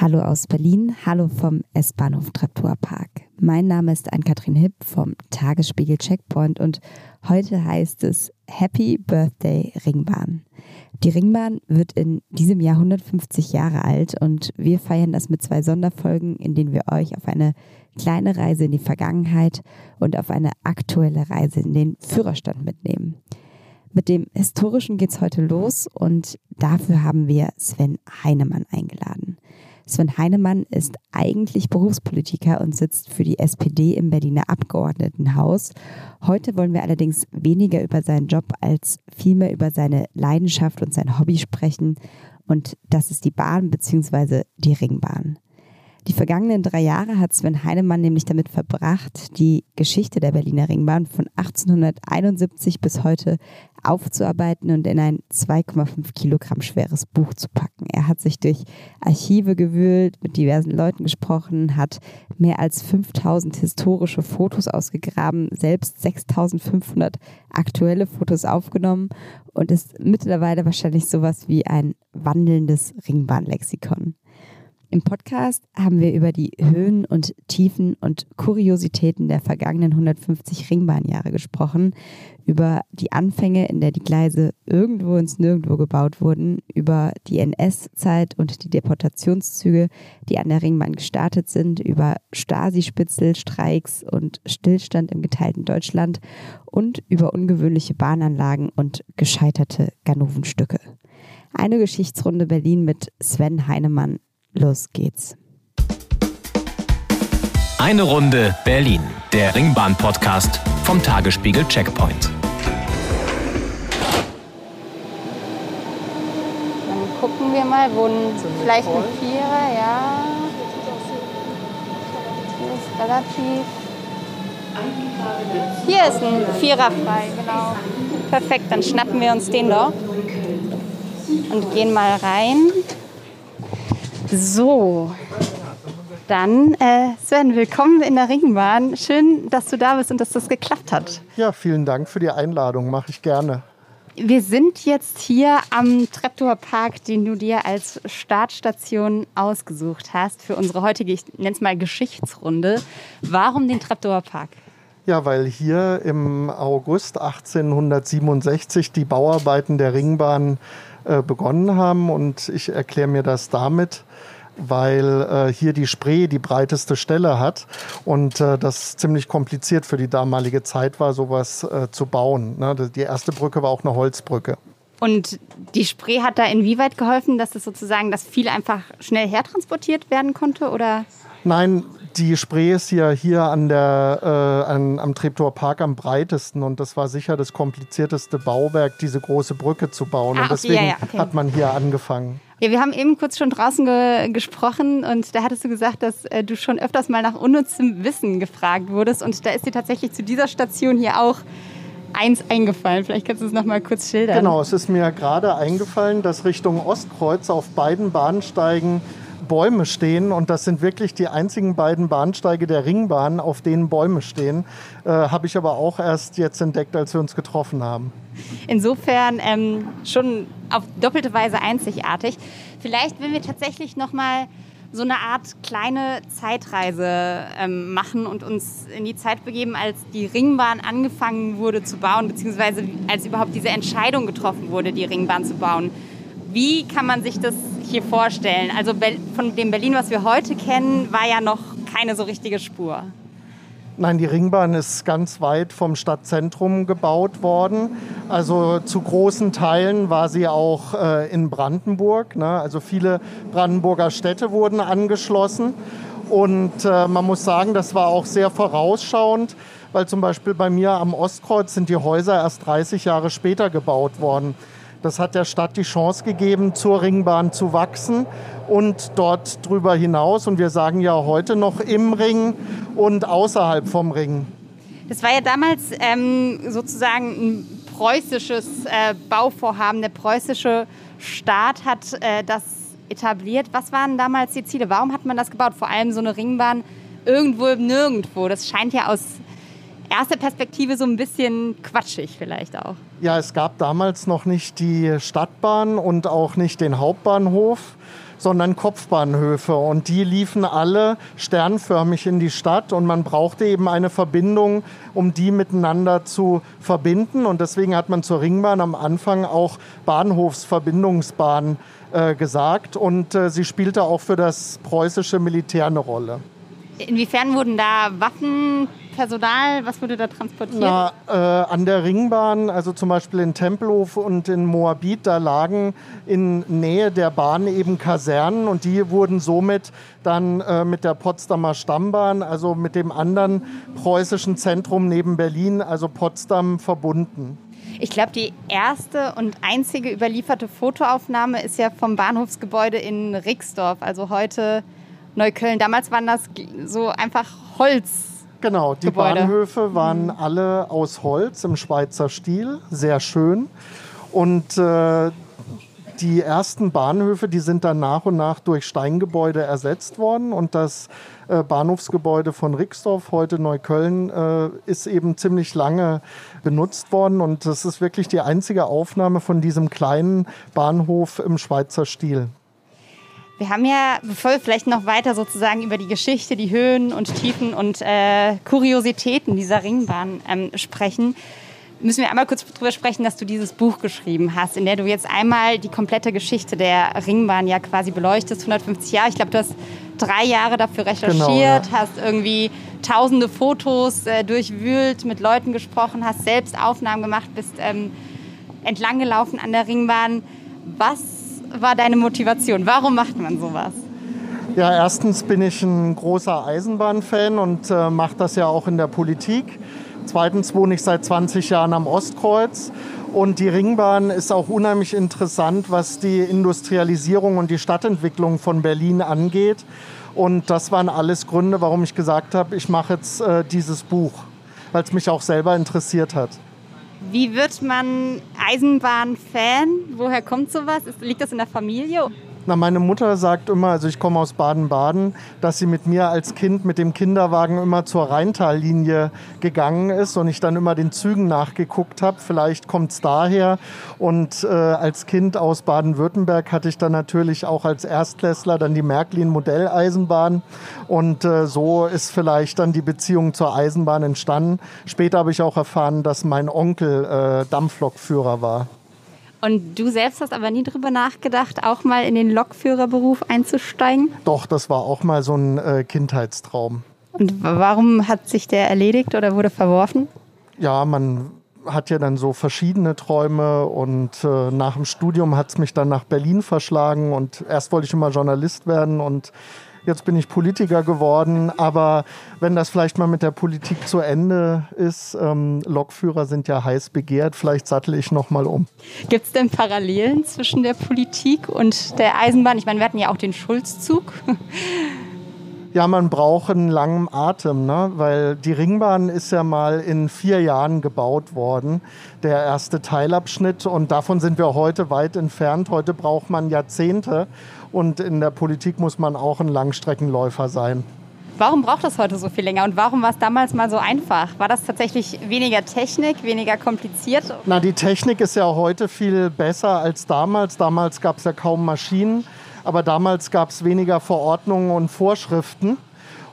Hallo aus Berlin, hallo vom S-Bahnhof Treptower Park. Mein Name ist Ann-Kathrin Hipp vom Tagesspiegel Checkpoint und heute heißt es Happy Birthday Ringbahn. Die Ringbahn wird in diesem Jahr 150 Jahre alt und wir feiern das mit zwei Sonderfolgen, in denen wir euch auf eine kleine Reise in die Vergangenheit und auf eine aktuelle Reise in den Führerstand mitnehmen. Mit dem Historischen geht's heute los und dafür haben wir Sven Heinemann eingeladen. Sven Heinemann ist eigentlich Berufspolitiker und sitzt für die SPD im Berliner Abgeordnetenhaus. Heute wollen wir allerdings weniger über seinen Job als vielmehr über seine Leidenschaft und sein Hobby sprechen. Und das ist die Bahn bzw. die Ringbahn. Die vergangenen drei Jahre hat Sven Heinemann nämlich damit verbracht, die Geschichte der Berliner Ringbahn von 1871 bis heute aufzuarbeiten und in ein 2,5 Kilogramm schweres Buch zu packen. Er hat sich durch Archive gewühlt, mit diversen Leuten gesprochen, hat mehr als 5000 historische Fotos ausgegraben, selbst 6500 aktuelle Fotos aufgenommen und ist mittlerweile wahrscheinlich sowas wie ein wandelndes Ringbahnlexikon. Im Podcast haben wir über die Höhen und Tiefen und Kuriositäten der vergangenen 150 Ringbahnjahre gesprochen, über die Anfänge, in der die Gleise irgendwo ins Nirgendwo gebaut wurden, über die NS-Zeit und die Deportationszüge, die an der Ringbahn gestartet sind, über Stasi-Spitzel, Streiks und Stillstand im geteilten Deutschland und über ungewöhnliche Bahnanlagen und gescheiterte Ganovenstücke. Eine Geschichtsrunde Berlin mit Sven Heinemann Los geht's. Eine Runde Berlin, der Ringbahn-Podcast vom Tagesspiegel Checkpoint. Dann gucken wir mal, wo ein, vielleicht ein Vierer, ja. Hier ist relativ. Hier ist ein Vierer frei, genau. Perfekt, dann schnappen wir uns den doch und gehen mal rein. So, dann äh, Sven, willkommen in der Ringbahn. Schön, dass du da bist und dass das geklappt hat. Ja, vielen Dank für die Einladung, mache ich gerne. Wir sind jetzt hier am Treptower Park, den du dir als Startstation ausgesucht hast für unsere heutige, ich nenne es mal Geschichtsrunde. Warum den Treptower Park? Ja, weil hier im August 1867 die Bauarbeiten der Ringbahn äh, begonnen haben und ich erkläre mir das damit, weil äh, hier die Spree die breiteste Stelle hat und äh, das ziemlich kompliziert für die damalige Zeit war, sowas äh, zu bauen. Ne? Die erste Brücke war auch eine Holzbrücke. Und die Spree hat da inwieweit geholfen, dass es sozusagen, dass viel einfach schnell hertransportiert werden konnte, oder? Nein, die Spree ist ja hier an der, äh, an, am Treptower Park am breitesten und das war sicher das komplizierteste Bauwerk, diese große Brücke zu bauen. Ah, und deswegen ja, ja, okay. hat man hier angefangen. Ja, wir haben eben kurz schon draußen ge gesprochen und da hattest du gesagt, dass äh, du schon öfters mal nach unnützem Wissen gefragt wurdest und da ist dir tatsächlich zu dieser Station hier auch eins eingefallen. Vielleicht kannst du es noch mal kurz schildern. Genau, es ist mir gerade eingefallen, dass Richtung Ostkreuz auf beiden Bahnsteigen Bäume stehen und das sind wirklich die einzigen beiden Bahnsteige der Ringbahn, auf denen Bäume stehen. Äh, Habe ich aber auch erst jetzt entdeckt, als wir uns getroffen haben. Insofern ähm, schon auf doppelte Weise einzigartig. Vielleicht, wenn wir tatsächlich noch mal so eine Art kleine Zeitreise ähm, machen und uns in die Zeit begeben, als die Ringbahn angefangen wurde zu bauen, beziehungsweise als überhaupt diese Entscheidung getroffen wurde, die Ringbahn zu bauen. Wie kann man sich das hier vorstellen? Also von dem Berlin, was wir heute kennen, war ja noch keine so richtige Spur. Nein, die Ringbahn ist ganz weit vom Stadtzentrum gebaut worden. Also zu großen Teilen war sie auch äh, in Brandenburg. Ne? Also viele Brandenburger Städte wurden angeschlossen. Und äh, man muss sagen, das war auch sehr vorausschauend, weil zum Beispiel bei mir am Ostkreuz sind die Häuser erst 30 Jahre später gebaut worden. Das hat der Stadt die Chance gegeben, zur Ringbahn zu wachsen und dort drüber hinaus. Und wir sagen ja heute noch im Ring und außerhalb vom Ring. Das war ja damals ähm, sozusagen ein preußisches äh, Bauvorhaben. Der preußische Staat hat äh, das etabliert. Was waren damals die Ziele? Warum hat man das gebaut? Vor allem so eine Ringbahn irgendwo Nirgendwo. Das scheint ja aus erster Perspektive so ein bisschen quatschig vielleicht auch. Ja, es gab damals noch nicht die Stadtbahn und auch nicht den Hauptbahnhof. sondern Kopfbahnhöfe. Und die liefen alle sternförmig in die Stadt und man brauchte eben eine Verbindung, um die miteinander zu verbinden. Und deswegen hat man zur Ringbahn am Anfang auch Bahnhofsverbindungsbahn äh, gesagt. Und äh, sie spielte auch für das preußische Militär eine Rolle. Inwiefern wurden da Waffen Personal, was wurde da transportiert? Na, äh, an der Ringbahn, also zum Beispiel in Tempelhof und in Moabit, da lagen in Nähe der Bahn eben Kasernen und die wurden somit dann äh, mit der Potsdamer Stammbahn, also mit dem anderen preußischen Zentrum neben Berlin, also Potsdam, verbunden. Ich glaube, die erste und einzige überlieferte Fotoaufnahme ist ja vom Bahnhofsgebäude in Rixdorf, also heute Neukölln. Damals waren das so einfach Holz. Genau, die Gebäude. Bahnhöfe waren mhm. alle aus Holz im Schweizer Stil, sehr schön. Und äh, die ersten Bahnhöfe, die sind dann nach und nach durch Steingebäude ersetzt worden. Und das äh, Bahnhofsgebäude von Rixdorf, heute Neukölln, äh, ist eben ziemlich lange benutzt worden. Und das ist wirklich die einzige Aufnahme von diesem kleinen Bahnhof im Schweizer Stil. Wir haben ja, bevor wir vielleicht noch weiter sozusagen über die Geschichte, die Höhen und Tiefen und äh, Kuriositäten dieser Ringbahn ähm, sprechen, müssen wir einmal kurz darüber sprechen, dass du dieses Buch geschrieben hast, in der du jetzt einmal die komplette Geschichte der Ringbahn ja quasi beleuchtest, 150 Jahre. Ich glaube, du hast drei Jahre dafür recherchiert, genau, ja. hast irgendwie tausende Fotos äh, durchwühlt, mit Leuten gesprochen, hast selbst Aufnahmen gemacht, bist ähm, entlang gelaufen an der Ringbahn. Was war deine Motivation? Warum macht man sowas? Ja, erstens bin ich ein großer Eisenbahnfan und äh, mache das ja auch in der Politik. Zweitens wohne ich seit 20 Jahren am Ostkreuz und die Ringbahn ist auch unheimlich interessant, was die Industrialisierung und die Stadtentwicklung von Berlin angeht. Und das waren alles Gründe, warum ich gesagt habe, ich mache jetzt äh, dieses Buch, weil es mich auch selber interessiert hat. Wie wird man Eisenbahn-Fan? Woher kommt sowas? Liegt das in der Familie? Na, meine Mutter sagt immer, also ich komme aus Baden-Baden, dass sie mit mir als Kind mit dem Kinderwagen immer zur Rheintallinie gegangen ist und ich dann immer den Zügen nachgeguckt habe. Vielleicht kommt es daher. Und äh, als Kind aus Baden-Württemberg hatte ich dann natürlich auch als Erstklässler dann die Märklin-Modelleisenbahn. Und äh, so ist vielleicht dann die Beziehung zur Eisenbahn entstanden. Später habe ich auch erfahren, dass mein Onkel äh, Dampflokführer war. Und du selbst hast aber nie darüber nachgedacht, auch mal in den Lokführerberuf einzusteigen? Doch, das war auch mal so ein äh, Kindheitstraum. Und warum hat sich der erledigt oder wurde verworfen? Ja, man hat ja dann so verschiedene Träume und äh, nach dem Studium hat es mich dann nach Berlin verschlagen und erst wollte ich immer Journalist werden und Jetzt bin ich Politiker geworden, aber wenn das vielleicht mal mit der Politik zu Ende ist, ähm, Lokführer sind ja heiß begehrt, vielleicht sattel ich noch mal um. Gibt es denn Parallelen zwischen der Politik und der Eisenbahn? Ich meine, wir hatten ja auch den Schulzzug. Ja, man braucht einen langen Atem, ne? weil die Ringbahn ist ja mal in vier Jahren gebaut worden, der erste Teilabschnitt. Und davon sind wir heute weit entfernt. Heute braucht man Jahrzehnte. Und in der Politik muss man auch ein Langstreckenläufer sein. Warum braucht das heute so viel länger und warum war es damals mal so einfach? War das tatsächlich weniger Technik, weniger kompliziert? Na, die Technik ist ja heute viel besser als damals. Damals gab es ja kaum Maschinen aber damals gab es weniger Verordnungen und Vorschriften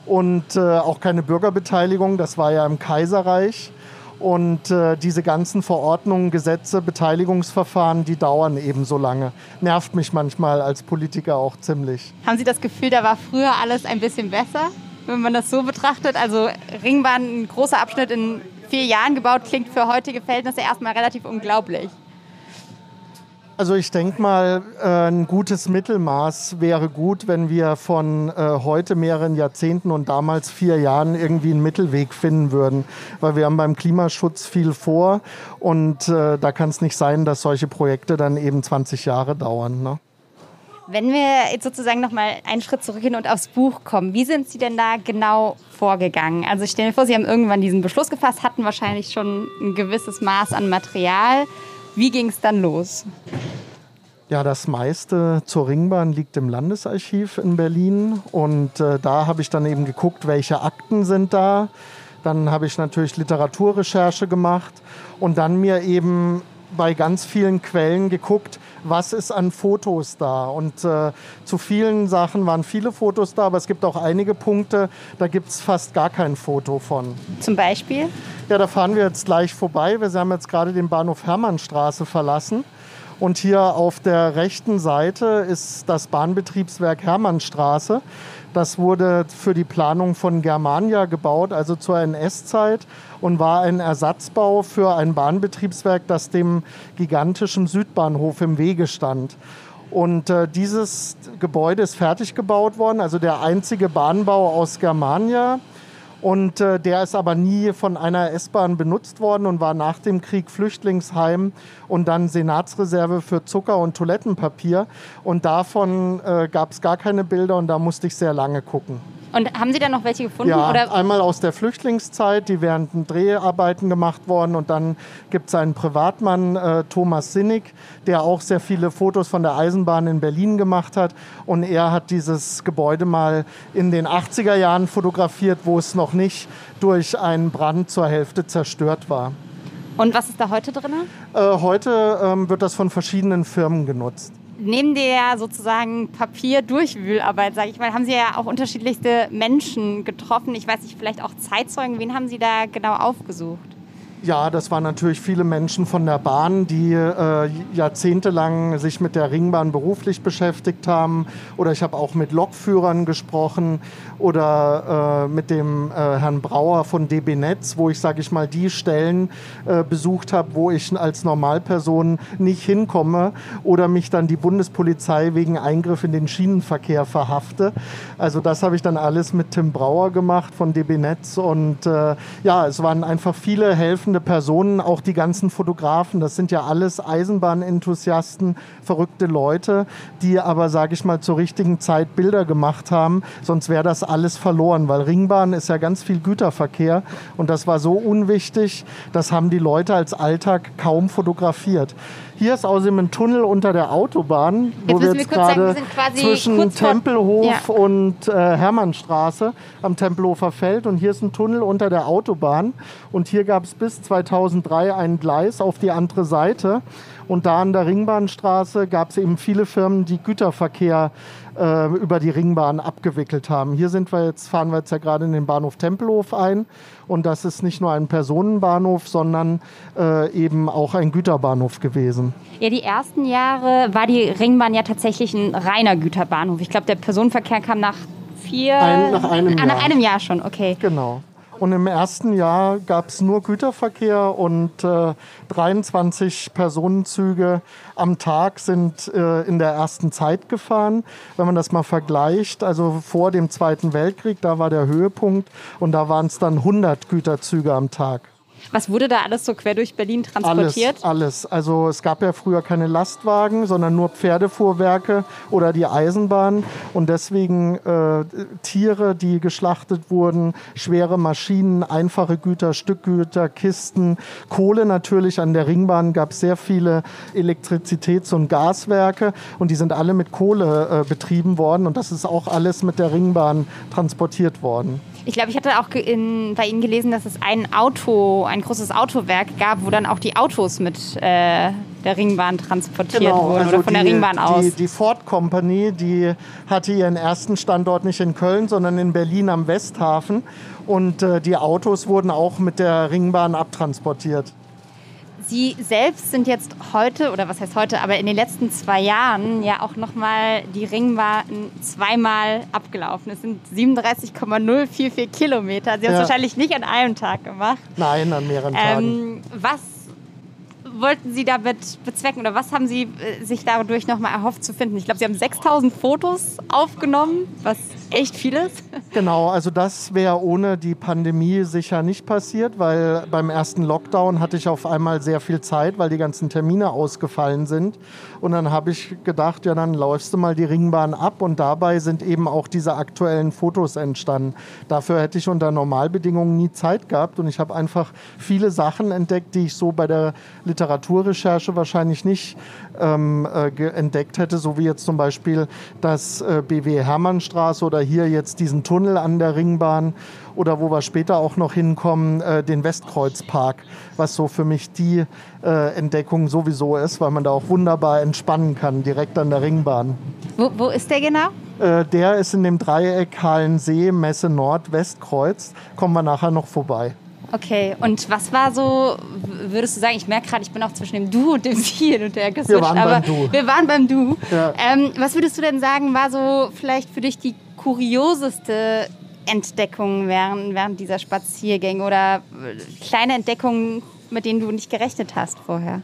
und äh, auch keine Bürgerbeteiligung. Das war ja im Kaiserreich. Und äh, diese ganzen Verordnungen, Gesetze, Beteiligungsverfahren, die dauern eben so lange. Nervt mich manchmal als Politiker auch ziemlich. Haben Sie das Gefühl, da war früher alles ein bisschen besser, wenn man das so betrachtet? Also Ringbahn, ein großer Abschnitt in vier Jahren gebaut, klingt für heutige Verhältnisse erstmal relativ unglaublich. Also ich denke mal, äh, ein gutes Mittelmaß wäre gut, wenn wir von äh, heute mehreren Jahrzehnten und damals vier Jahren irgendwie einen Mittelweg finden würden. Weil wir haben beim Klimaschutz viel vor und äh, da kann es nicht sein, dass solche Projekte dann eben 20 Jahre dauern. Ne? Wenn wir jetzt sozusagen noch mal einen Schritt zurückgehen und aufs Buch kommen, wie sind Sie denn da genau vorgegangen? Also ich stelle mir vor, Sie haben irgendwann diesen Beschluss gefasst, hatten wahrscheinlich schon ein gewisses Maß an Material. Wie ging es dann los? Ja, das meiste zur Ringbahn liegt im Landesarchiv in Berlin und äh, da habe ich dann eben geguckt, welche Akten sind da. Dann habe ich natürlich Literaturrecherche gemacht und dann mir eben bei ganz vielen Quellen geguckt, was ist an Fotos da. Und äh, zu vielen Sachen waren viele Fotos da, aber es gibt auch einige Punkte, da gibt es fast gar kein Foto von. Zum Beispiel? Ja, da fahren wir jetzt gleich vorbei. Wir haben jetzt gerade den Bahnhof Hermannstraße verlassen. Und hier auf der rechten Seite ist das Bahnbetriebswerk Hermannstraße. Das wurde für die Planung von Germania gebaut, also zur NS-Zeit und war ein Ersatzbau für ein Bahnbetriebswerk, das dem gigantischen Südbahnhof im Wege stand. Und äh, dieses Gebäude ist fertig gebaut worden, also der einzige Bahnbau aus Germania. Und äh, der ist aber nie von einer S-Bahn benutzt worden und war nach dem Krieg Flüchtlingsheim und dann Senatsreserve für Zucker und Toilettenpapier. Und davon äh, gab es gar keine Bilder und da musste ich sehr lange gucken. Und haben Sie da noch welche gefunden? Ja, oder? einmal aus der Flüchtlingszeit, die während den Dreharbeiten gemacht worden. Und dann gibt es einen Privatmann, äh, Thomas Sinnig, der auch sehr viele Fotos von der Eisenbahn in Berlin gemacht hat. Und er hat dieses Gebäude mal in den 80er Jahren fotografiert, wo es noch nicht durch einen Brand zur Hälfte zerstört war. Und was ist da heute drin? Äh, heute ähm, wird das von verschiedenen Firmen genutzt neben der sozusagen Papierdurchwühlarbeit, sage ich mal, haben Sie ja auch unterschiedlichste Menschen getroffen. Ich weiß nicht, vielleicht auch Zeitzeugen. Wen haben Sie da genau aufgesucht? Ja, das waren natürlich viele Menschen von der Bahn, die äh, jahrzehntelang sich mit der Ringbahn beruflich beschäftigt haben. Oder ich habe auch mit Lokführern gesprochen oder äh, mit dem äh, Herrn Brauer von DB Netz, wo ich, sage ich mal, die Stellen äh, besucht habe, wo ich als Normalperson nicht hinkomme oder mich dann die Bundespolizei wegen Eingriff in den Schienenverkehr verhafte. Also das habe ich dann alles mit Tim Brauer gemacht von DB Netz und äh, ja, es waren einfach viele Helfer betreffende Personen, auch die ganzen Fotografen, das sind ja alles Eisenbahnenthusiasten, verrückte Leute, die aber, sage ich mal, zur richtigen Zeit Bilder gemacht haben. Sonst wäre das alles verloren, weil Ringbahn ist ja ganz viel Güterverkehr und das war so unwichtig, das haben die Leute als Alltag kaum fotografiert. Hier ist außerdem ein Tunnel unter der Autobahn, wo wir jetzt gerade zwischen Tempelhof ja. und äh, Hermannstraße am Tempelhofer Feld. Und hier ist ein Tunnel unter der Autobahn. Und hier gab es bis 2003 ein Gleis auf die andere Seite. Und da an der Ringbahnstraße gab es eben viele Firmen, die Güterverkehr äh, über die Ringbahn abgewickelt haben. Hier sind wir jetzt, fahren wir jetzt ja gerade in den Bahnhof Tempelhof ein. Und das ist nicht nur ein Personenbahnhof, sondern äh, eben auch ein Güterbahnhof gewesen. Ja, die ersten Jahre war die Ringbahn ja tatsächlich ein reiner Güterbahnhof. Ich glaube, der Personenverkehr kam nach vier. Ein, nach einem ah, Jahr. Nach einem Jahr schon, okay. Genau. Und im ersten Jahr gab es nur Güterverkehr und äh, 23 Personenzüge am Tag sind äh, in der ersten Zeit gefahren. Wenn man das mal vergleicht, also vor dem Zweiten Weltkrieg, da war der Höhepunkt und da waren es dann 100 Güterzüge am Tag. Was wurde da alles so quer durch Berlin transportiert? Alles, alles. Also es gab ja früher keine Lastwagen, sondern nur Pferdefuhrwerke oder die Eisenbahn. Und deswegen äh, Tiere, die geschlachtet wurden, schwere Maschinen, einfache Güter, Stückgüter, Kisten, Kohle natürlich. An der Ringbahn gab es sehr viele Elektrizitäts- und Gaswerke und die sind alle mit Kohle äh, betrieben worden. Und das ist auch alles mit der Ringbahn transportiert worden. Ich glaube, ich hatte auch in, bei Ihnen gelesen, dass es ein Auto, ein großes Autowerk gab, wo dann auch die Autos mit äh, der Ringbahn transportiert genau, wurden also oder von die, der Ringbahn aus. Die, die Ford Company, die hatte ihren ersten Standort nicht in Köln, sondern in Berlin am Westhafen. Und äh, die Autos wurden auch mit der Ringbahn abtransportiert. Sie selbst sind jetzt heute, oder was heißt heute, aber in den letzten zwei Jahren ja auch nochmal die Ringbahn zweimal abgelaufen. Es sind 37,044 Kilometer. Sie haben es wahrscheinlich nicht an einem Tag gemacht. Nein, an mehreren Tagen. Ähm, was wollten Sie damit bezwecken oder was haben Sie äh, sich dadurch nochmal erhofft zu finden? Ich glaube, Sie haben 6000 Fotos aufgenommen, was echt viel ist. Genau, also das wäre ohne die Pandemie sicher nicht passiert, weil beim ersten Lockdown hatte ich auf einmal sehr viel Zeit, weil die ganzen Termine ausgefallen sind. Und dann habe ich gedacht, ja, dann läufst du mal die Ringbahn ab und dabei sind eben auch diese aktuellen Fotos entstanden. Dafür hätte ich unter Normalbedingungen nie Zeit gehabt und ich habe einfach viele Sachen entdeckt, die ich so bei der Literaturrecherche wahrscheinlich nicht ähm, äh, entdeckt hätte, so wie jetzt zum Beispiel das äh, BW Hermannstraße oder hier jetzt diesen Tunnel an der Ringbahn oder wo wir später auch noch hinkommen, äh, den Westkreuzpark, was so für mich die äh, Entdeckung sowieso ist, weil man da auch wunderbar entspannen kann, direkt an der Ringbahn. Wo, wo ist der genau? Äh, der ist in dem Dreieck Hallensee, Messe Nord, Westkreuz. Kommen wir nachher noch vorbei. Okay, und was war so, würdest du sagen, ich merke gerade, ich bin auch zwischen dem Du und dem Sie hin und her geswitcht, Wir waren aber beim Du. wir waren beim Du. Ja. Ähm, was würdest du denn sagen, war so vielleicht für dich die kurioseste Entdeckung während, während dieser Spaziergänge oder äh, kleine Entdeckungen, mit denen du nicht gerechnet hast vorher?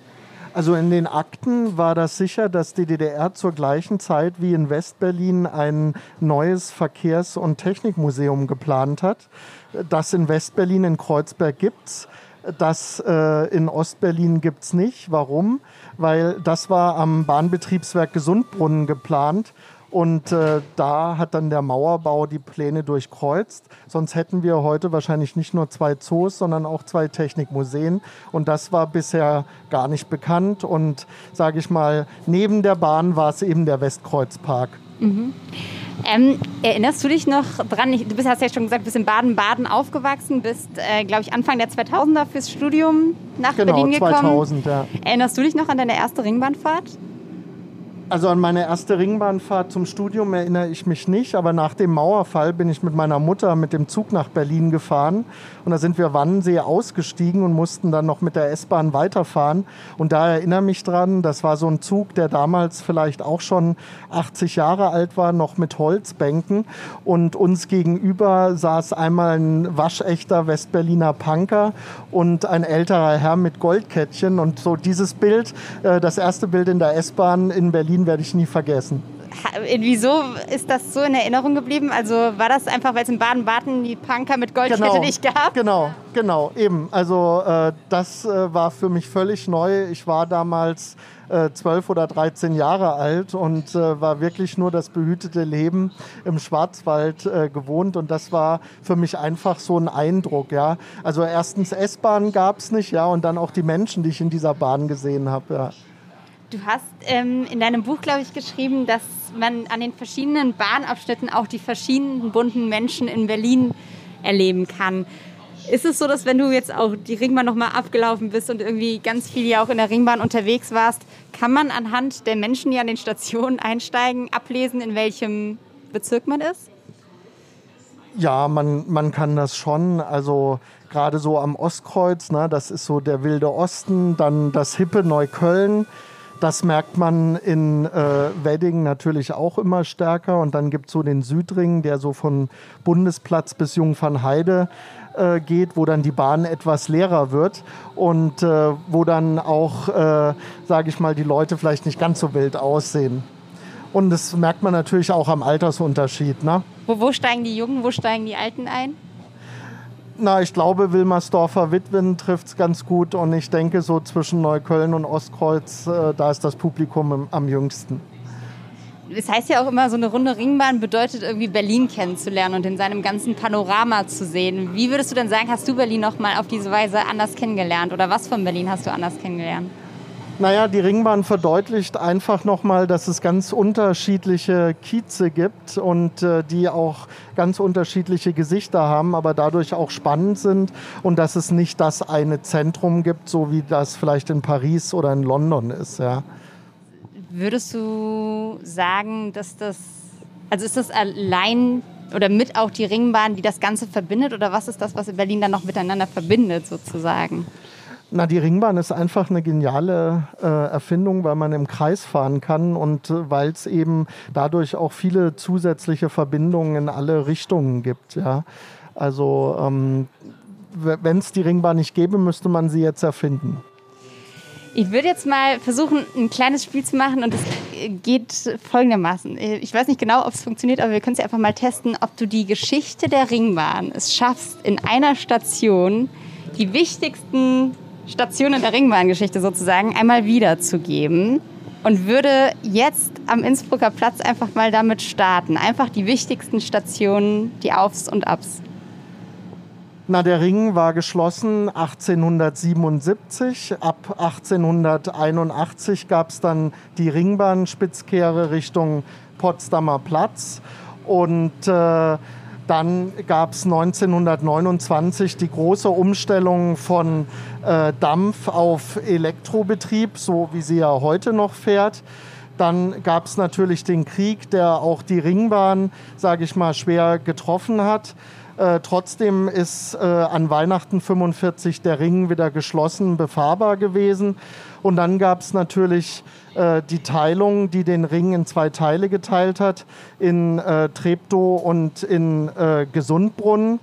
Also in den Akten war das sicher, dass die DDR zur gleichen Zeit wie in Westberlin ein neues Verkehrs- und Technikmuseum geplant hat. Das in Westberlin in Kreuzberg gibt's. Das äh, in Ostberlin gibt's nicht. Warum? Weil das war am Bahnbetriebswerk Gesundbrunnen geplant. Und äh, da hat dann der Mauerbau die Pläne durchkreuzt. Sonst hätten wir heute wahrscheinlich nicht nur zwei Zoos, sondern auch zwei Technikmuseen. Und das war bisher gar nicht bekannt. Und sage ich mal, neben der Bahn war es eben der Westkreuzpark. Ähm, erinnerst du dich noch dran? Ich, du bist, hast ja schon gesagt, du bist in Baden-Baden aufgewachsen, bist, äh, glaube ich, Anfang der 2000er fürs Studium nach Genau, Berlin gekommen. 2000, ja. Erinnerst du dich noch an deine erste Ringbahnfahrt? Also an meine erste Ringbahnfahrt zum Studium erinnere ich mich nicht, aber nach dem Mauerfall bin ich mit meiner Mutter mit dem Zug nach Berlin gefahren und da sind wir Wannsee ausgestiegen und mussten dann noch mit der S-Bahn weiterfahren. Und da erinnere mich dran, das war so ein Zug, der damals vielleicht auch schon 80 Jahre alt war, noch mit Holzbänken. Und uns gegenüber saß einmal ein waschechter Westberliner Punker und ein älterer Herr mit Goldkettchen. Und so dieses Bild, äh, das erste Bild in der S-Bahn in Berlin werde ich nie vergessen. Wieso ist das so in Erinnerung geblieben? Also war das einfach, weil es in Baden-Baden die Punker mit Goldkette nicht gab? Genau, genau, eben. Also äh, das äh, war für mich völlig neu. Ich war damals äh, 12 oder 13 Jahre alt und äh, war wirklich nur das behütete Leben im Schwarzwald äh, gewohnt und das war für mich einfach so ein Eindruck. Ja, also erstens S-Bahn gab es nicht, ja, und dann auch die Menschen, die ich in dieser Bahn gesehen habe. Ja. Du hast ähm, in deinem Buch, glaube ich, geschrieben, dass man an den verschiedenen Bahnabschnitten auch die verschiedenen bunten Menschen in Berlin erleben kann. Ist es so, dass wenn du jetzt auch die Ringbahn nochmal abgelaufen bist und irgendwie ganz viel ja auch in der Ringbahn unterwegs warst, kann man anhand der Menschen, die an den Stationen einsteigen, ablesen, in welchem Bezirk man ist? Ja, man, man kann das schon. Also gerade so am Ostkreuz, ne, das ist so der wilde Osten, dann das hippe Neukölln. Das merkt man in äh, Wedding natürlich auch immer stärker. Und dann gibt es so den Südring, der so von Bundesplatz bis Jungfernheide äh, geht, wo dann die Bahn etwas leerer wird und äh, wo dann auch, äh, sage ich mal, die Leute vielleicht nicht ganz so wild aussehen. Und das merkt man natürlich auch am Altersunterschied. Ne? Wo, wo steigen die Jungen, wo steigen die Alten ein? Na, ich glaube, Wilmersdorfer Witwen trifft es ganz gut und ich denke, so zwischen Neukölln und Ostkreuz, äh, da ist das Publikum im, am jüngsten. Es heißt ja auch immer, so eine runde Ringbahn bedeutet irgendwie Berlin kennenzulernen und in seinem ganzen Panorama zu sehen. Wie würdest du denn sagen, hast du Berlin noch mal auf diese Weise anders kennengelernt oder was von Berlin hast du anders kennengelernt? Naja, die Ringbahn verdeutlicht einfach nochmal, dass es ganz unterschiedliche Kieze gibt und äh, die auch ganz unterschiedliche Gesichter haben, aber dadurch auch spannend sind und dass es nicht das eine Zentrum gibt, so wie das vielleicht in Paris oder in London ist. Ja. Würdest du sagen, dass das, also ist das allein oder mit auch die Ringbahn, die das Ganze verbindet oder was ist das, was in Berlin dann noch miteinander verbindet sozusagen? Na, die Ringbahn ist einfach eine geniale äh, Erfindung, weil man im Kreis fahren kann und äh, weil es eben dadurch auch viele zusätzliche Verbindungen in alle Richtungen gibt. Ja. Also ähm, wenn es die Ringbahn nicht gäbe, müsste man sie jetzt erfinden. Ich würde jetzt mal versuchen, ein kleines Spiel zu machen und es geht folgendermaßen. Ich weiß nicht genau, ob es funktioniert, aber wir können es ja einfach mal testen, ob du die Geschichte der Ringbahn es schaffst, in einer Station die wichtigsten Stationen der Ringbahngeschichte sozusagen einmal wiederzugeben und würde jetzt am Innsbrucker Platz einfach mal damit starten. Einfach die wichtigsten Stationen, die Aufs und Abs. Na, der Ring war geschlossen 1877. Ab 1881 gab es dann die Ringbahnspitzkehre Richtung Potsdamer Platz. Und äh, dann gab es 1929 die große Umstellung von äh, Dampf auf Elektrobetrieb, so wie sie ja heute noch fährt. Dann gab es natürlich den Krieg, der auch die Ringbahn, sage ich mal, schwer getroffen hat. Äh, trotzdem ist äh, an Weihnachten 45 der Ring wieder geschlossen, befahrbar gewesen. Und dann gab es natürlich äh, die Teilung, die den Ring in zwei Teile geteilt hat, in äh, Treptow und in äh, Gesundbrunnen.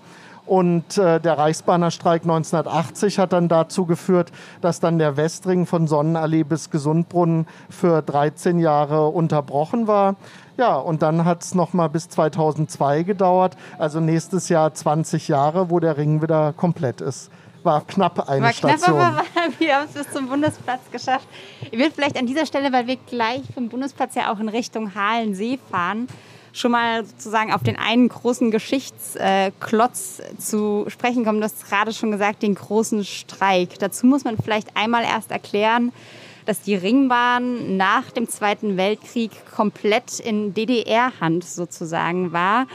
Und äh, der Reichsbahnerstreik 1980 hat dann dazu geführt, dass dann der Westring von Sonnenallee bis Gesundbrunnen für 13 Jahre unterbrochen war. Ja, und dann hat es nochmal bis 2002 gedauert, also nächstes Jahr 20 Jahre, wo der Ring wieder komplett ist. War knapp eine War Station. knapp, aber wir haben es bis zum Bundesplatz geschafft. Ich will vielleicht an dieser Stelle, weil wir gleich vom Bundesplatz ja auch in Richtung Halensee fahren, schon mal sozusagen auf den einen großen Geschichtsklotz zu sprechen kommen. Du hast gerade schon gesagt, den großen Streik. Dazu muss man vielleicht einmal erst erklären, dass die Ringbahn nach dem Zweiten Weltkrieg komplett in DDR-Hand sozusagen war.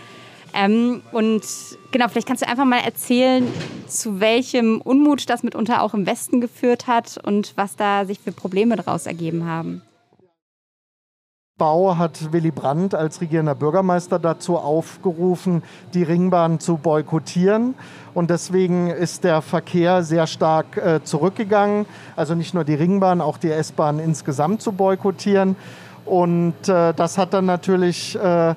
Ähm, und genau, vielleicht kannst du einfach mal erzählen, zu welchem Unmut das mitunter auch im Westen geführt hat und was da sich für Probleme daraus ergeben haben. Bau hat Willy Brandt als regierender Bürgermeister dazu aufgerufen, die Ringbahn zu boykottieren. Und deswegen ist der Verkehr sehr stark äh, zurückgegangen. Also nicht nur die Ringbahn, auch die S-Bahn insgesamt zu boykottieren. Und äh, das hat dann natürlich äh,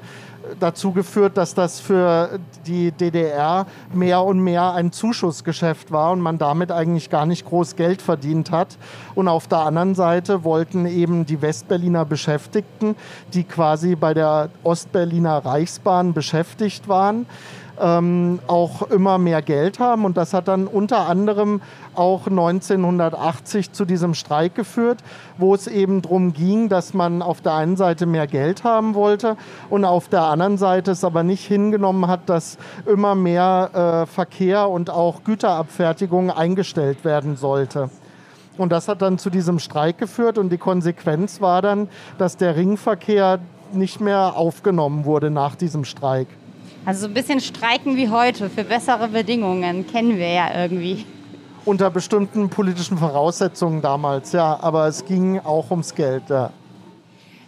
dazu geführt, dass das für die DDR mehr und mehr ein Zuschussgeschäft war und man damit eigentlich gar nicht groß Geld verdient hat. Und auf der anderen Seite wollten eben die Westberliner Beschäftigten, die quasi bei der Ostberliner Reichsbahn beschäftigt waren, ähm, auch immer mehr Geld haben. Und das hat dann unter anderem auch 1980 zu diesem Streik geführt, wo es eben darum ging, dass man auf der einen Seite mehr Geld haben wollte und auf der anderen Seite es aber nicht hingenommen hat, dass immer mehr äh, Verkehr und auch Güterabfertigung eingestellt werden sollte. Und das hat dann zu diesem Streik geführt und die Konsequenz war dann, dass der Ringverkehr nicht mehr aufgenommen wurde nach diesem Streik. Also so ein bisschen streiken wie heute für bessere Bedingungen kennen wir ja irgendwie. Unter bestimmten politischen Voraussetzungen damals, ja. Aber es ging auch ums Geld, ja.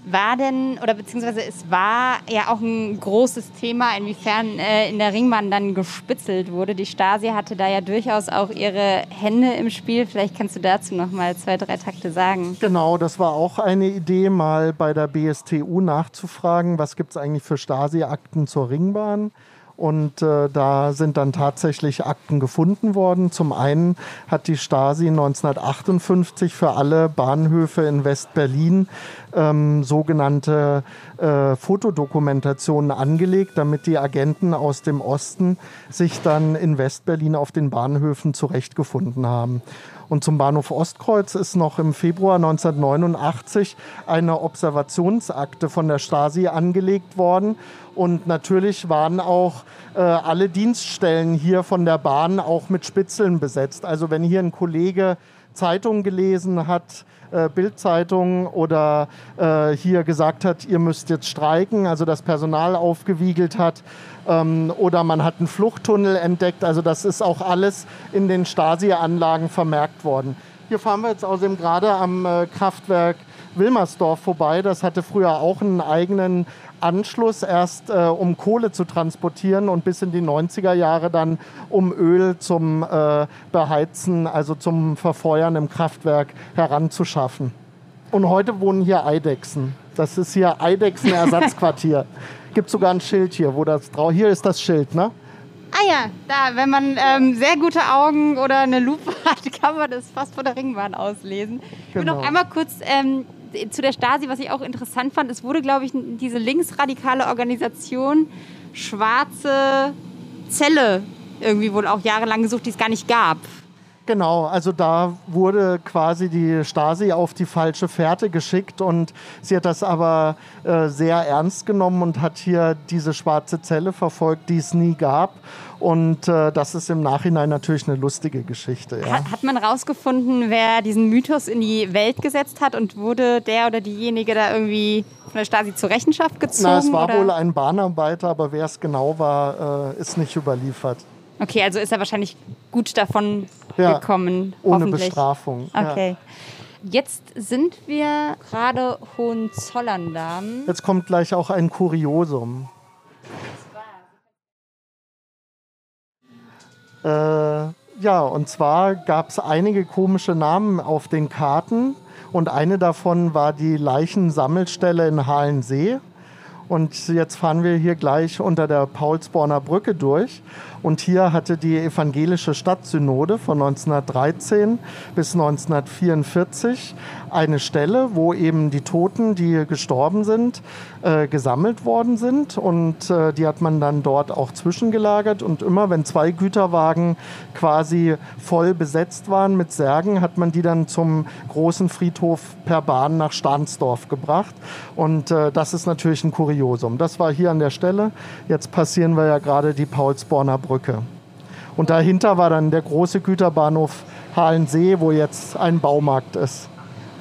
War denn, oder beziehungsweise es war ja auch ein großes Thema, inwiefern äh, in der Ringbahn dann gespitzelt wurde. Die Stasi hatte da ja durchaus auch ihre Hände im Spiel. Vielleicht kannst du dazu noch mal zwei, drei Takte sagen. Genau, das war auch eine Idee, mal bei der BSTU nachzufragen, was gibt es eigentlich für Stasi-Akten zur Ringbahn. Und äh, da sind dann tatsächlich Akten gefunden worden. Zum einen hat die Stasi 1958 für alle Bahnhöfe in West-Berlin ähm, sogenannte äh, Fotodokumentationen angelegt, damit die Agenten aus dem Osten sich dann in West-Berlin auf den Bahnhöfen zurechtgefunden haben. Und zum Bahnhof Ostkreuz ist noch im Februar 1989 eine Observationsakte von der Stasi angelegt worden. Und natürlich waren auch äh, alle Dienststellen hier von der Bahn auch mit Spitzeln besetzt. Also wenn hier ein Kollege Zeitung gelesen hat, äh, Bildzeitung oder äh, hier gesagt hat, ihr müsst jetzt streiken, also das Personal aufgewiegelt hat, ähm, oder man hat einen Fluchttunnel entdeckt. Also das ist auch alles in den Stasi-Anlagen vermerkt worden. Hier fahren wir jetzt außerdem gerade am äh, Kraftwerk Wilmersdorf vorbei. Das hatte früher auch einen eigenen Anschluss, erst äh, um Kohle zu transportieren und bis in die 90er Jahre dann um Öl zum äh, Beheizen, also zum Verfeuern im Kraftwerk heranzuschaffen. Und heute wohnen hier Eidechsen. Das ist hier Eidechsenersatzquartier. Gibt sogar ein Schild hier, wo das drauf. Hier ist das Schild, ne? Ah ja, da, wenn man ähm, sehr gute Augen oder eine Lupe hat, kann man das fast von der Ringbahn auslesen. Ich will Genau. noch einmal kurz ähm, zu der Stasi, was ich auch interessant fand. Es wurde, glaube ich, diese linksradikale Organisation Schwarze Zelle irgendwie wohl auch jahrelang gesucht, die es gar nicht gab. Genau, also da wurde quasi die Stasi auf die falsche Fährte geschickt und sie hat das aber äh, sehr ernst genommen und hat hier diese schwarze Zelle verfolgt, die es nie gab. Und äh, das ist im Nachhinein natürlich eine lustige Geschichte. Ja. Hat, hat man rausgefunden, wer diesen Mythos in die Welt gesetzt hat und wurde der oder diejenige da irgendwie von der Stasi zur Rechenschaft gezogen? Na, es war oder? wohl ein Bahnarbeiter, aber wer es genau war, äh, ist nicht überliefert. Okay, also ist er wahrscheinlich gut davon Ja, gekommen. Ohne. Bestrafung. Ja. Okay. Jetzt sind wir gerade Hohenzollern-Damm. Jetzt kommt gleich auch ein Kuriosum. Äh, ja, und zwar gab es einige komische Namen auf den Karten und eine davon war die Leichensammelstelle in Halensee. Und jetzt fahren wir hier gleich unter der Paulsborner Brücke durch. Und hier hatte die evangelische Stadtsynode von 1913 bis 1944 eine Stelle, wo eben die Toten, die gestorben sind, äh, gesammelt worden sind. Und äh, die hat man dann dort auch zwischengelagert. Und immer wenn zwei Güterwagen quasi voll besetzt waren mit Särgen, hat man die dann zum großen Friedhof per Bahn nach Stahnsdorf gebracht. Und äh, das ist natürlich ein Kuriosum. Das war hier an der Stelle. Jetzt passieren wir ja gerade die Paulsborner Brücke. Und dahinter war dann der große Güterbahnhof Halensee, wo jetzt ein Baumarkt ist.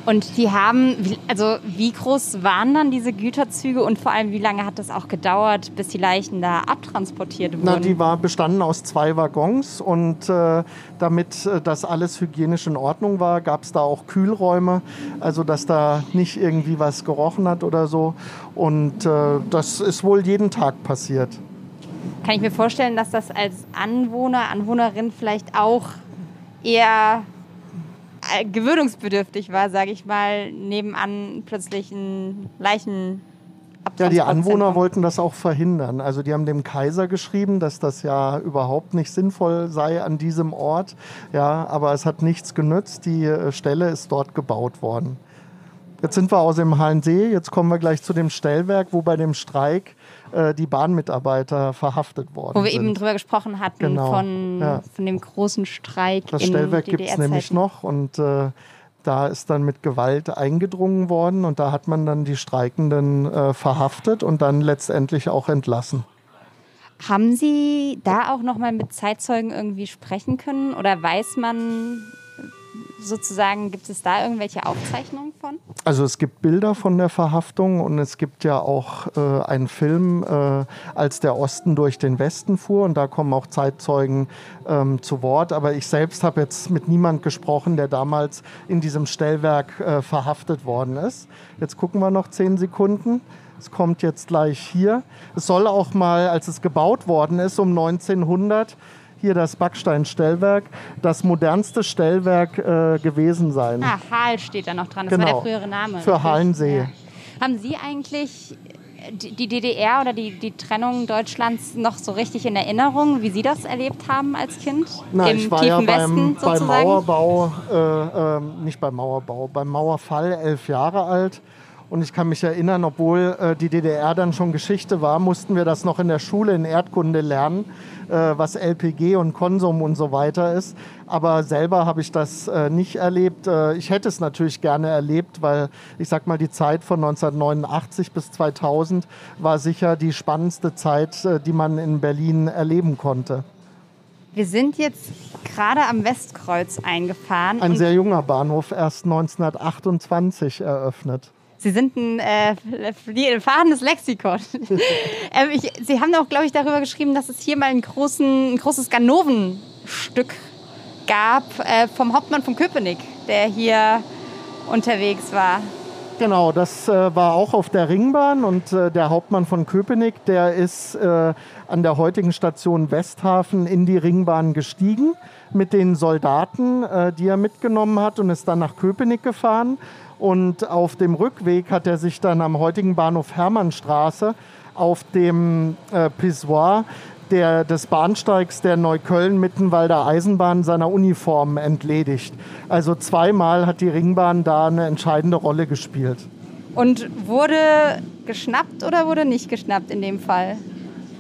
Und die haben, also wie groß waren dann diese Güterzüge und vor allem wie lange hat das auch gedauert, bis die Leichen da abtransportiert wurden? Na, die war bestanden aus zwei Waggons und äh, damit äh, das alles hygienisch in Ordnung war, gab es da auch Kühlräume, also dass da nicht irgendwie was gerochen hat oder so. Und äh, das ist wohl jeden Tag passiert. Kann ich mir vorstellen, dass das als Anwohner, Anwohnerin vielleicht auch eher gewöhnungsbedürftig war, sage ich mal, nebenan plötzlich ein Leichen Ja, die Anwohner wollten das auch verhindern. Also die haben dem Kaiser geschrieben, dass das ja überhaupt nicht sinnvoll sei an diesem Ort. Ja, aber es hat nichts genützt. Die äh, Stelle ist dort gebaut worden. Jetzt sind wir aus dem Halensee. Jetzt kommen wir gleich zu dem Stellwerk, wo bei dem Streik äh, die Bahnmitarbeiter verhaftet worden Wo wir sind. eben drüber gesprochen hatten, Genau, von, ja. von dem großen Streik Das Stellwerk gibt es nämlich noch und äh, da ist dann mit Gewalt eingedrungen worden und da hat man dann die Streikenden äh, verhaftet und dann letztendlich auch entlassen. Haben Sie da auch noch mal mit Zeitzeugen irgendwie sprechen können oder weiß man sozusagen, gibt es da irgendwelche Aufzeichnungen von? Also es gibt Bilder von der Verhaftung und es gibt ja auch äh, einen Film, äh, als der Osten durch den Westen fuhr und da kommen auch Zeitzeugen ähm, zu Wort. Aber ich selbst habe jetzt mit niemand gesprochen, der damals in diesem Stellwerk äh, verhaftet worden ist. Jetzt gucken wir noch zehn Sekunden. Es kommt jetzt gleich hier. Es soll auch mal, als es gebaut worden ist, um 1900, hier das Backsteinstellwerk, das modernste Stellwerk äh, gewesen sein. Ah, Hal steht da noch dran. Das war Genau. der frühere Name. Für Halensee. Haben Sie eigentlich die DDR oder die, die Trennung Deutschlands noch so richtig in Erinnerung, wie Sie das erlebt haben als Kind? Na, Im ich war tiefen ja beim, Westen beim? Mauerbau, äh, ähm, nicht beim Mauerbau, beim Mauerfall elf Jahre alt. Und ich kann mich erinnern, obwohl äh, die DDR dann schon Geschichte war, mussten wir das noch in der Schule in Erdkunde lernen, äh, was LPG und Konsum und so weiter ist. Aber selber habe ich das äh, nicht erlebt. Äh, ich hätte es natürlich gerne erlebt, weil ich sag mal, die Zeit von 1989 bis 2000 war sicher die spannendste Zeit, äh, die man in Berlin erleben konnte. Wir sind jetzt gerade am Westkreuz eingefahren. Ein sehr junger Bahnhof, erst 1928 eröffnet. Sie sind ein äh, fahrendes Lexikon. ähm, ich, Sie haben auch, glaube ich, darüber geschrieben, dass es hier mal einen großen, ein großes Ganovenstück gab äh, vom Hauptmann von Köpenick, der hier unterwegs war. Genau, das äh, war auch auf der Ringbahn und äh, der Hauptmann von Köpenick, der ist äh, an der heutigen Station Westhafen in die Ringbahn gestiegen mit den Soldaten, äh, die er mitgenommen hat und ist dann nach Köpenick gefahren. Und auf dem Rückweg hat er sich dann am heutigen Bahnhof Hermannstraße auf dem äh, Pissoir der, des Bahnsteigs der Neukölln-Mittenwalder Eisenbahn seiner Uniform entledigt. Also zweimal hat die Ringbahn da eine entscheidende Rolle gespielt. Und wurde geschnappt oder wurde nicht geschnappt in dem Fall?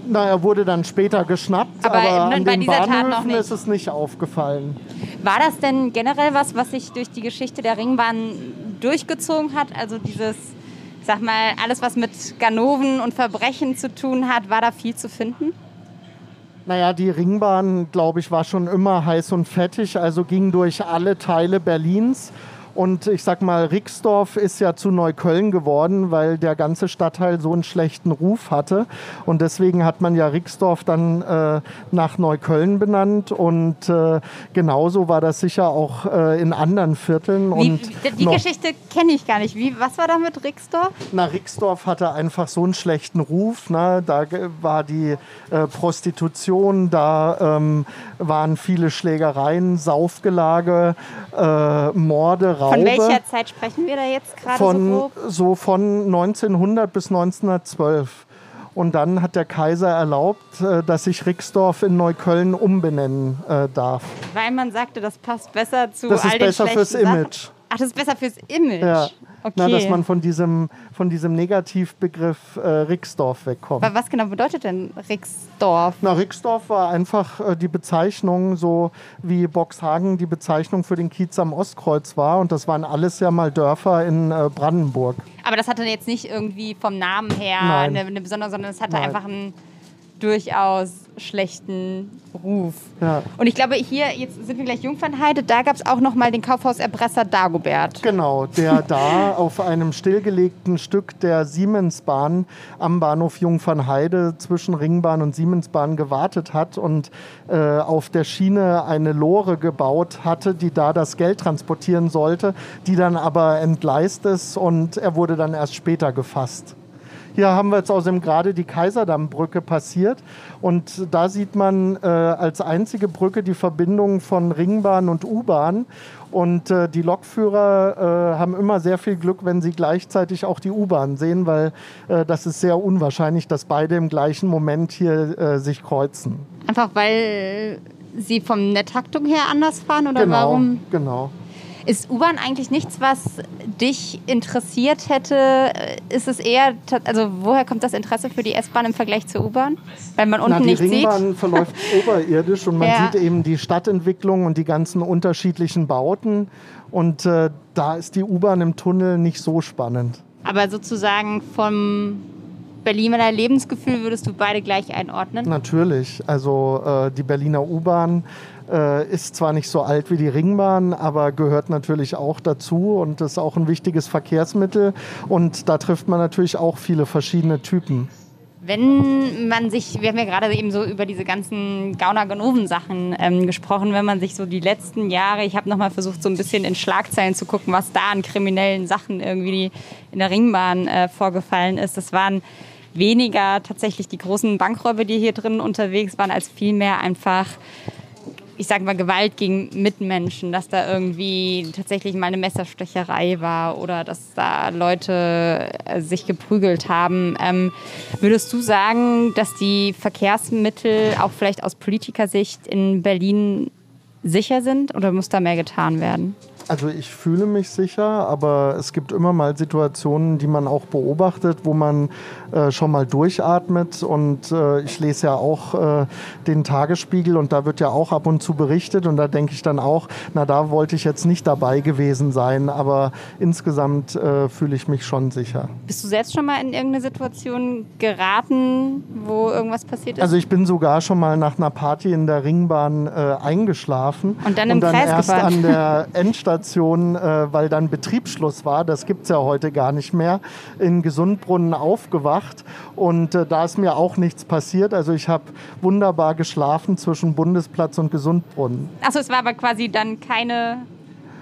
Na, er wurde dann später geschnappt, Aber aber, bei an den dieser Tat noch Bahnhöfen ist es nicht aufgefallen. War das denn generell was, was sich durch die Geschichte der Ringbahn durchgezogen hat? Also dieses, sag mal, alles, was mit Ganoven und Verbrechen zu tun hat, war da viel zu finden? Naja, die Ringbahn, glaube ich, war schon immer heiß und fettig, also ging durch alle Teile Berlins. Und ich sag mal, Rixdorf ist ja zu Neukölln geworden, weil der ganze Stadtteil so einen schlechten Ruf hatte. Und deswegen hat man ja Rixdorf dann äh, nach Neukölln benannt. Und äh, genauso war das sicher auch äh, in anderen Vierteln. Wie, und die Geschichte kenne ich gar nicht. Wie, was war da mit Rixdorf? Na, Rixdorf hatte einfach so einen schlechten Ruf. Ne? Da war die äh, Prostitution, da ähm, waren viele Schlägereien, Saufgelage, äh, Morde, Raube. Von welcher Zeit sprechen wir da jetzt gerade so so von 1900 bis 1912. Und dann hat der Kaiser erlaubt, äh, dass sich Rixdorf in Neukölln umbenennen äh, darf. Weil man sagte, das passt besser zu Das all ist den besser fürs schlechten Sachen. Image. Ach, das ist besser fürs Image. Ja. Okay. Na, dass man von diesem, von diesem Negativbegriff äh, Rixdorf wegkommt. Aber was genau bedeutet denn Rixdorf? Na, Rixdorf war einfach äh, die Bezeichnung, so wie Boxhagen die Bezeichnung für den Kiez am Ostkreuz war. Und das waren alles ja mal Dörfer in äh, Brandenburg. Aber das hatte jetzt nicht irgendwie vom Namen her Nein. eine, eine besondere, sondern es hatte Nein. einfach einen durchaus schlechten Ruf. Ja. Und ich glaube, hier, jetzt sind wir gleich Jungfernheide, da gab es auch noch mal den Kaufhauserpresser Dagobert. Genau, der da auf einem stillgelegten Stück der Siemensbahn am Bahnhof Jungfernheide zwischen Ringbahn und Siemensbahn gewartet hat und äh, auf der Schiene eine Lore gebaut hatte, die da das Geld transportieren sollte, die dann aber entgleist ist und er wurde dann erst später gefasst. Hier haben wir jetzt außerdem gerade die Kaiserdammbrücke passiert und da sieht man äh, als einzige Brücke die Verbindung von Ringbahn und U-Bahn. Und äh, die Lokführer äh, haben immer sehr viel Glück, wenn sie gleichzeitig auch die U-Bahn sehen, weil äh, das ist sehr unwahrscheinlich, dass beide im gleichen Moment hier äh, sich kreuzen. Einfach weil sie vom der Taktung her anders fahren oder genau, warum? genau. Ist U-Bahn eigentlich nichts, was dich interessiert hätte? Ist es eher, also woher kommt das Interesse für die S-Bahn im Vergleich zur U-Bahn? Weil man unten Na, die nicht sieht? Ringbahn verläuft oberirdisch und man Ja. sieht eben die Stadtentwicklung und die ganzen unterschiedlichen Bauten. Und äh, da ist die U-Bahn im Tunnel nicht so spannend. Aber sozusagen vom Berliner Lebensgefühl würdest du beide gleich einordnen? Natürlich. Also äh, die Berliner U-Bahn ist zwar nicht so alt wie die Ringbahn, aber gehört natürlich auch dazu und ist auch ein wichtiges Verkehrsmittel. Und da trifft man natürlich auch viele verschiedene Typen. Wenn man sich, wir haben ja gerade eben so über diese ganzen Gauner-Ganoven-Sachen ähm, gesprochen, wenn man sich so die letzten Jahre, ich habe nochmal versucht, so ein bisschen in Schlagzeilen zu gucken, was da an kriminellen Sachen irgendwie in der Ringbahn äh, vorgefallen ist. Das waren weniger tatsächlich die großen Bankräuber, die hier drin unterwegs waren, als vielmehr einfach ich sage mal, Gewalt gegen Mitmenschen, dass da irgendwie tatsächlich mal eine Messerstecherei war oder dass da Leute äh, sich geprügelt haben. Ähm, würdest du sagen, dass die Verkehrsmittel auch vielleicht aus Politikersicht in Berlin sicher sind oder muss da mehr getan werden? Also ich fühle mich sicher, aber es gibt immer mal Situationen, die man auch beobachtet, wo man äh, schon mal durchatmet. Und äh, ich lese ja auch äh, den Tagesspiegel und da wird ja auch ab und zu berichtet. Und da denke ich dann auch, na da wollte ich jetzt nicht dabei gewesen sein. Aber insgesamt äh, fühle ich mich schon sicher. Bist du selbst schon mal in irgendeine Situation geraten, wo irgendwas passiert ist? Also ich bin sogar schon mal nach einer Party in der Ringbahn äh, eingeschlafen. Und dann im Kreis erst gefahren. an der Endstation, äh, weil dann Betriebsschluss war, das gibt es ja heute gar nicht mehr, in Gesundbrunnen aufgewacht. Und äh, da ist mir auch nichts passiert. Also ich habe wunderbar geschlafen zwischen Bundesplatz und Gesundbrunnen. Achso, es war aber quasi dann keine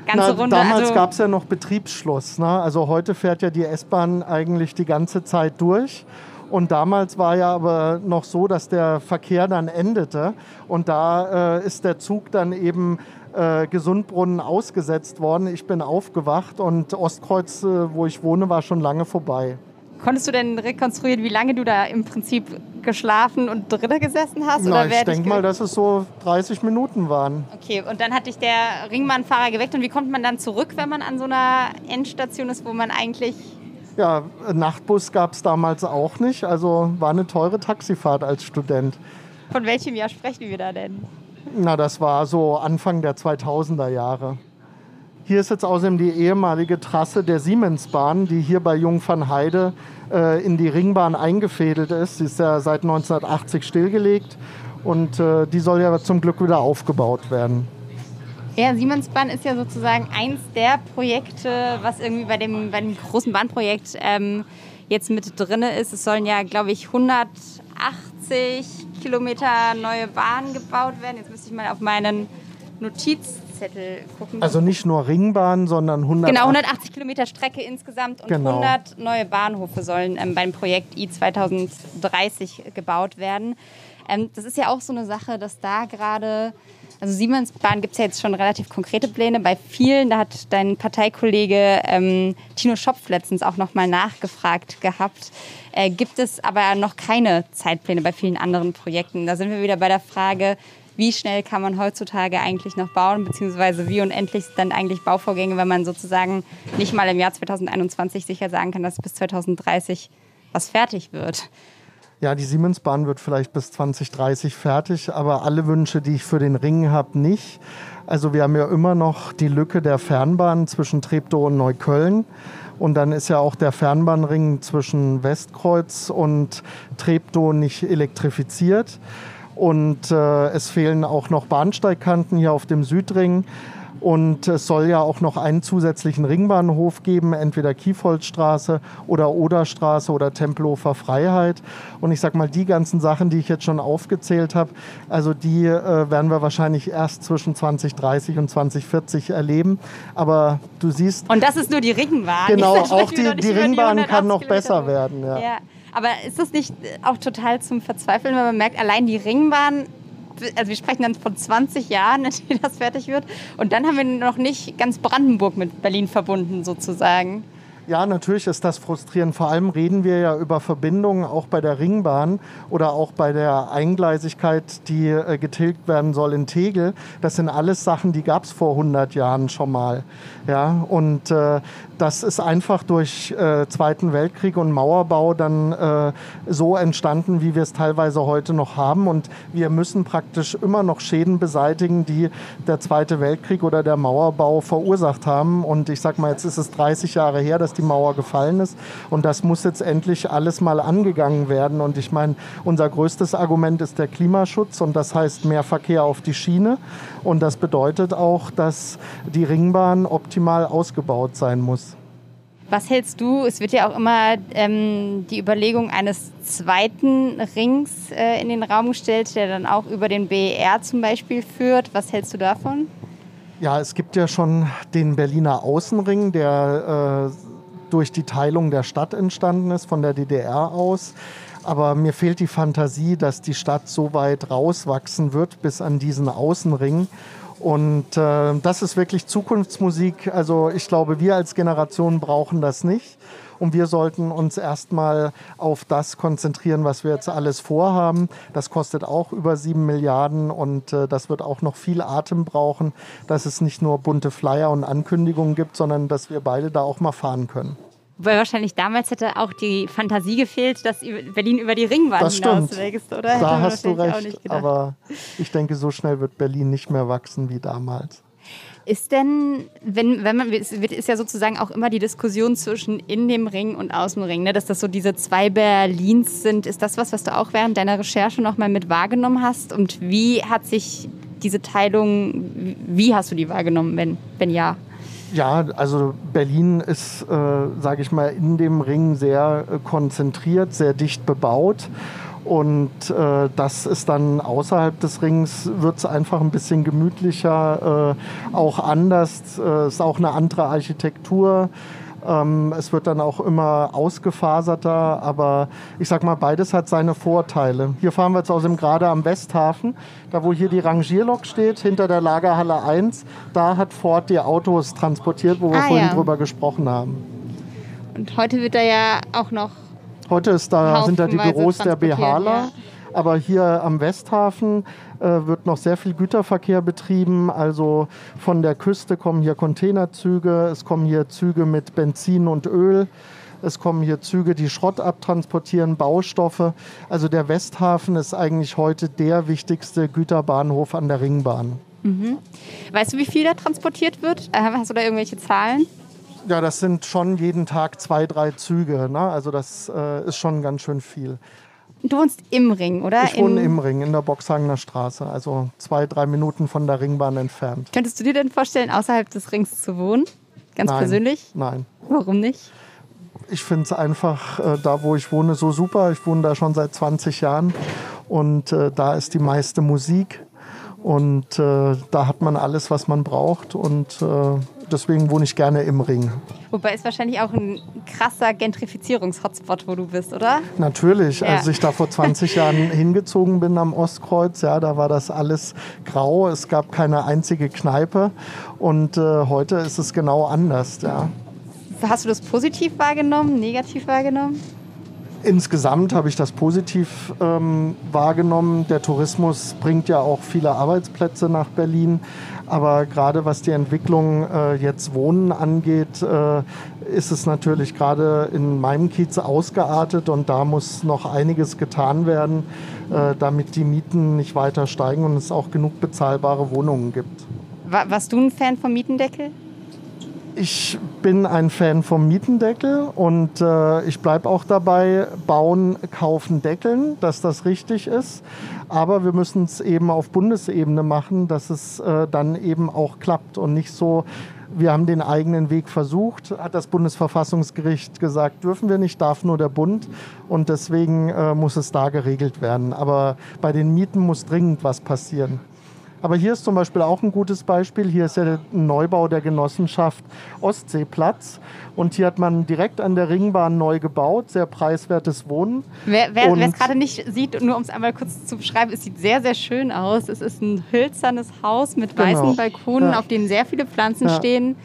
ganze Na, Runde. damals also, gab es ja noch Betriebsschluss. Ne? Also heute fährt ja die S-Bahn eigentlich die ganze Zeit durch. Und damals war ja aber noch so, dass der Verkehr dann endete. Und da äh, ist der Zug dann eben äh, Gesundbrunnen ausgesetzt worden. Ich bin aufgewacht und Ostkreuz, äh, wo ich wohne, war schon lange vorbei. Konntest du denn rekonstruieren, wie lange du da im Prinzip geschlafen und drinnen gesessen hast? Na, oder ich denke mal, dass es so 30 Minuten waren. Okay, und dann hat dich der Ringbahnfahrer geweckt. Und wie kommt man dann zurück, wenn man an so einer Endstation ist, wo man eigentlich. Ja, Nachtbus gab es damals auch nicht. Also war eine teure Taxifahrt als Student. Von welchem Jahr sprechen wir da denn? Na, das war so Anfang der 2000er Jahre. Hier ist jetzt außerdem die ehemalige Trasse der Siemensbahn, die hier bei Jungfernheide äh, in die Ringbahn eingefädelt ist. Sie ist ja seit 1980 stillgelegt und äh, die soll ja zum Glück wieder aufgebaut werden. Ja, Siemensbahn ist ja sozusagen eins der Projekte, was irgendwie bei dem, bei dem großen Bahnprojekt ähm, jetzt mit drin ist. Es sollen ja, glaube ich, 180 Kilometer neue Bahnen gebaut werden. Jetzt müsste ich mal auf meinen Notizzettel gucken. Also nicht nur Ringbahn, sondern 100 Genau, 180 Kilometer Strecke insgesamt und Genau. 100 neue Bahnhöfe sollen ähm, beim Projekt I 2030 gebaut werden. Ähm, das ist ja auch so eine Sache, dass da gerade, also Siemensbahn gibt es ja jetzt schon relativ konkrete Pläne. Bei vielen, da hat dein Parteikollege ähm, Tino Schopf letztens auch nochmal nachgefragt gehabt, äh, gibt es aber noch keine Zeitpläne bei vielen anderen Projekten. Da sind wir wieder bei der Frage, wie schnell kann man heutzutage eigentlich noch bauen, beziehungsweise wie unendlich sind dann eigentlich Bauvorgänge, wenn man sozusagen nicht mal im Jahr 2021 sicher sagen kann, dass bis 2030 was fertig wird. Ja, die Siemensbahn wird vielleicht bis 2030 fertig, aber alle Wünsche, die ich für den Ring habe, nicht. Also wir haben ja immer noch die Lücke der Fernbahn zwischen Treptow und Neukölln. Und dann ist ja auch der Fernbahnring zwischen Westkreuz und Treptow nicht elektrifiziert. Und äh, es fehlen auch noch Bahnsteigkanten hier auf dem Südring. Und es soll ja auch noch einen zusätzlichen Ringbahnhof geben, entweder Kiefholzstraße oder Oderstraße oder Tempelhofer Freiheit. Und ich sag mal, die ganzen Sachen, die ich jetzt schon aufgezählt habe, also die äh, werden wir wahrscheinlich erst zwischen 2030 und 2040 erleben. Aber du siehst, Und das ist nur die Ringbahn. genau, auch die, die Ringbahn 180 kann noch Kilometer. besser werden. Ja. Ja, aber ist das nicht auch total zum Verzweifeln, wenn man merkt, allein die Ringbahn, also wir sprechen dann von 20 Jahren, in denen das fertig wird, und dann haben wir noch nicht ganz Brandenburg mit Berlin verbunden sozusagen. Ja, natürlich ist das frustrierend. Vor allem reden wir ja über Verbindungen auch bei der Ringbahn oder auch bei der Eingleisigkeit, die äh, getilgt werden soll in Tegel. Das sind alles Sachen, die gab es vor 100 Jahren schon mal. Ja, und äh, das ist einfach durch äh, Zweiten Weltkrieg und Mauerbau dann äh, so entstanden, wie wir es teilweise heute noch haben. Und wir müssen praktisch immer noch Schäden beseitigen, die der Zweite Weltkrieg oder der Mauerbau verursacht haben. Und ich sag mal, jetzt ist es 30 Jahre her, dass die Mauer gefallen ist. Und das muss jetzt endlich alles mal angegangen werden. Und ich meine, unser größtes Argument ist der Klimaschutz. Und das heißt mehr Verkehr auf die Schiene. Und das bedeutet auch, dass die Ringbahn optimal ausgebaut sein muss. Was hältst du? Es wird ja auch immer ähm, die Überlegung eines zweiten Rings äh, in den Raum gestellt, der dann auch über den BER zum Beispiel führt. Was hältst du davon? Ja, es gibt ja schon den Berliner Außenring, der äh, durch die Teilung der Stadt entstanden ist, von der DDR aus. Aber mir fehlt die Fantasie, dass die Stadt so weit rauswachsen wird bis an diesen Außenring. Und äh, das ist wirklich Zukunftsmusik. Also ich glaube, wir als Generation brauchen das nicht. Und wir sollten uns erstmal auf das konzentrieren, was wir jetzt alles vorhaben. Das kostet auch über sieben Milliarden und äh, das wird auch noch viel Atem brauchen, dass es nicht nur bunte Flyer und Ankündigungen gibt, sondern dass wir beide da auch mal fahren können. Weil wahrscheinlich damals hätte auch die Fantasie gefehlt, dass Berlin über die Ringbahn Das stimmt. hinauswächst, oder? Hätte Da hast du recht, aber ich denke, so schnell wird Berlin nicht mehr wachsen wie damals. Ist denn, wenn, wenn man, ist ja sozusagen auch immer die Diskussion zwischen in dem Ring und aus dem Ring, ne? dass das so diese zwei Berlins sind. Ist das was, was du auch während deiner Recherche nochmal mit wahrgenommen hast? Und wie hat sich diese Teilung, wie hast du die wahrgenommen, wenn, wenn ja? Ja, also Berlin ist, äh, sage ich mal, in dem Ring sehr äh, konzentriert, sehr dicht bebaut. Und äh, das ist dann außerhalb des Rings, wird es einfach ein bisschen gemütlicher, äh, auch anders, äh, ist auch eine andere Architektur. Ähm, es wird dann auch immer ausgefaserter, aber ich sag mal, beides hat seine Vorteile. Hier fahren wir jetzt außerdem gerade am Westhafen, da wo hier die Rangierlok steht, hinter der Lagerhalle 1, da hat Ford die Autos transportiert, wo wir Ah, vorhin ja. drüber gesprochen haben. Und heute wird da ja auch noch Heute ist da, sind da die Büros der Behala. ja. Aber hier am Westhafen äh, wird noch sehr viel Güterverkehr betrieben. Also von der Küste kommen hier Containerzüge, es kommen hier Züge mit Benzin und Öl. Es kommen hier Züge, die Schrott abtransportieren, Baustoffe. Also der Westhafen ist eigentlich heute der wichtigste Güterbahnhof an der Ringbahn. Weißt du, wie viel da transportiert wird? Äh, Hast du da irgendwelche Zahlen? Ja, das sind schon jeden Tag zwei, drei Züge. Ne? Also das äh, ist schon ganz schön viel. Du wohnst im Ring, oder? Ich wohne im Ring, in der Boxhagener Straße, also zwei, drei Minuten von der Ringbahn entfernt. Könntest du dir denn vorstellen, außerhalb des Rings zu wohnen? Ganz Nein, persönlich? Nein. Warum nicht? Ich finde es einfach äh, da, wo ich wohne, so super. Ich wohne da schon seit 20 Jahren und äh, da ist die meiste Musik und äh, da hat man alles, was man braucht und äh, deswegen wohne ich gerne im Ring. Wobei ist wahrscheinlich auch ein krasser Gentrifizierungs-Hotspot, wo du bist, oder? Natürlich, Ja. als ich da vor 20 Jahren hingezogen bin am Ostkreuz, ja, da war das alles grau, es gab keine einzige Kneipe und äh, heute ist es genau anders, ja. Hast du das positiv wahrgenommen, negativ wahrgenommen? Insgesamt habe ich das positiv ähm, wahrgenommen. Der Tourismus bringt ja auch viele Arbeitsplätze nach Berlin. Aber gerade was die Entwicklung äh, jetzt Wohnen angeht, äh, ist es natürlich gerade in meinem Kiez ausgeartet und da muss noch einiges getan werden, äh, damit die Mieten nicht weiter steigen und es auch genug bezahlbare Wohnungen gibt. War, warst du ein Fan vom Mietendeckel? Ich bin ein Fan vom Mietendeckel und äh, ich bleibe auch dabei, bauen, kaufen, deckeln, dass das richtig ist. Aber wir müssen es eben auf Bundesebene machen, dass es äh, dann eben auch klappt und nicht so, wir haben den eigenen Weg versucht, hat das Bundesverfassungsgericht gesagt, dürfen wir nicht, darf nur der Bund und deswegen äh, muss es da geregelt werden. Aber bei den Mieten muss dringend was passieren. Aber hier ist zum Beispiel auch ein gutes Beispiel. Hier ist ja der Neubau der Genossenschaft Ostseeplatz. Und hier hat man direkt an der Ringbahn neu gebaut, sehr preiswertes Wohnen. Wer es gerade nicht sieht, nur um es einmal kurz zu beschreiben, es sieht sehr, sehr schön aus. Es ist ein hölzernes Haus mit Genau. weißen Balkonen, Ja. auf denen sehr viele Pflanzen Ja. stehen.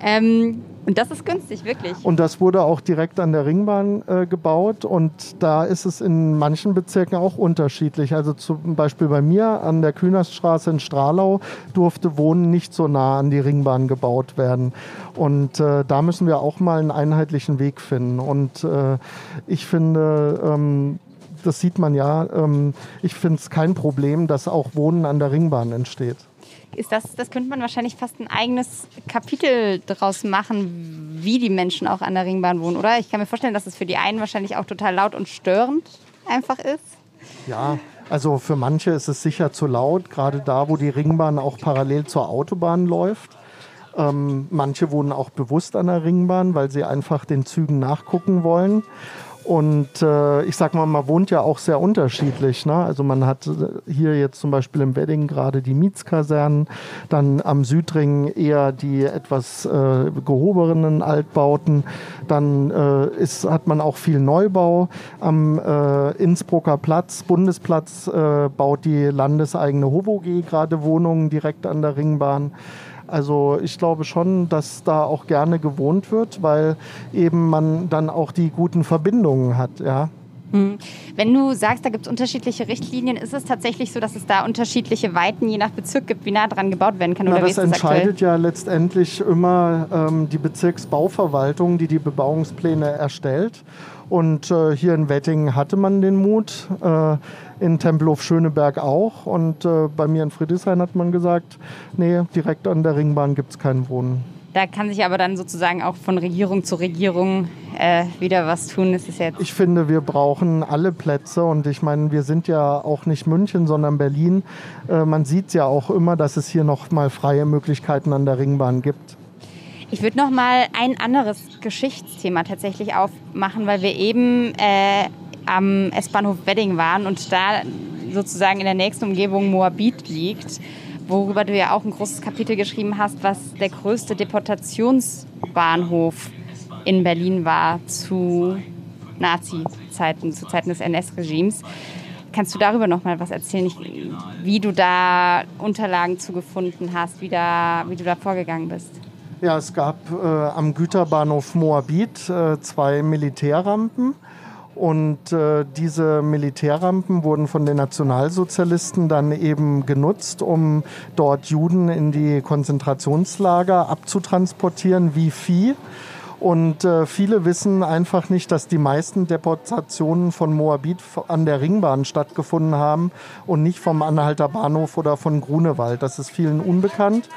Ähm, und das ist günstig, wirklich. Und das wurde auch direkt an der Ringbahn äh, gebaut. Und da ist es in manchen Bezirken auch unterschiedlich. Also zum Beispiel bei mir an der Kühnerstraße in Stralau durfte Wohnen nicht so nah an die Ringbahn gebaut werden. Und äh, da müssen wir auch mal einen einheitlichen Weg finden. Und äh, ich finde, ähm, das sieht man ja, ähm, ich finde es kein Problem, dass auch Wohnen an der Ringbahn entsteht. Ist das, das könnte man wahrscheinlich fast ein eigenes Kapitel daraus machen, wie die Menschen auch an der Ringbahn wohnen, oder? Ich kann mir vorstellen, dass es für die einen wahrscheinlich auch total laut und störend einfach ist. Ja, also für manche ist es sicher zu laut, gerade da, wo die Ringbahn auch parallel zur Autobahn läuft. Ähm, manche wohnen auch bewusst an der Ringbahn, weil sie einfach den Zügen nachgucken wollen. Und äh, ich sag mal, man wohnt ja auch sehr unterschiedlich. Ne? Also man hat äh, hier jetzt zum Beispiel im Wedding gerade die Mietskasernen, dann am Südring eher die etwas äh, gehobenen Altbauten. Dann äh, ist, hat man auch viel Neubau. Am äh, Innsbrucker Platz, Bundesplatz, äh, baut die landeseigene HOVOG gerade Wohnungen direkt an der Ringbahn. Also ich glaube schon, dass da auch gerne gewohnt wird, weil eben man dann auch die guten Verbindungen hat, ja. Wenn du sagst, da gibt es unterschiedliche Richtlinien, ist es tatsächlich so, dass es da unterschiedliche Weiten je nach Bezirk gibt, wie nah dran gebaut werden kann? Na, Oder das ist das aktuell? entscheidet ja letztendlich immer ähm, die Bezirksbauverwaltung, die die Bebauungspläne erstellt. Und äh, hier in Wettingen hatte man den Mut, äh, in Tempelhof Schöneberg auch. Und äh, bei mir in Friedrichshain hat man gesagt, nee, direkt an der Ringbahn gibt es kein Wohnen. Da kann sich aber dann sozusagen auch von Regierung zu Regierung äh, wieder was tun. Das ist jetzt Ich finde, wir brauchen alle Plätze und ich meine, wir sind ja auch nicht München, sondern Berlin. Äh, man sieht ja auch immer, dass es hier noch mal freie Möglichkeiten an der Ringbahn gibt. Ich würde noch mal ein anderes Geschichtsthema tatsächlich aufmachen, weil wir eben äh, am S-Bahnhof Wedding waren und da sozusagen in der nächsten Umgebung Moabit liegt, worüber du ja auch ein großes Kapitel geschrieben hast, was der größte Deportationsbahnhof in Berlin war zu Nazi-Zeiten, zu Zeiten des NS-Regimes. Kannst du darüber noch mal was erzählen, ich, wie du da Unterlagen zugefunden hast, wie, da, wie du da vorgegangen bist? Ja, es gab äh, am Güterbahnhof Moabit äh, zwei Militärrampen. Und äh, diese Militärrampen wurden von den Nationalsozialisten dann eben genutzt, um dort Juden in die Konzentrationslager abzutransportieren wie Vieh. Und äh, viele wissen einfach nicht, dass die meisten Deportationen von Moabit an der Ringbahn stattgefunden haben und nicht vom Anhalter Bahnhof oder von Grunewald. Das ist vielen unbekannt.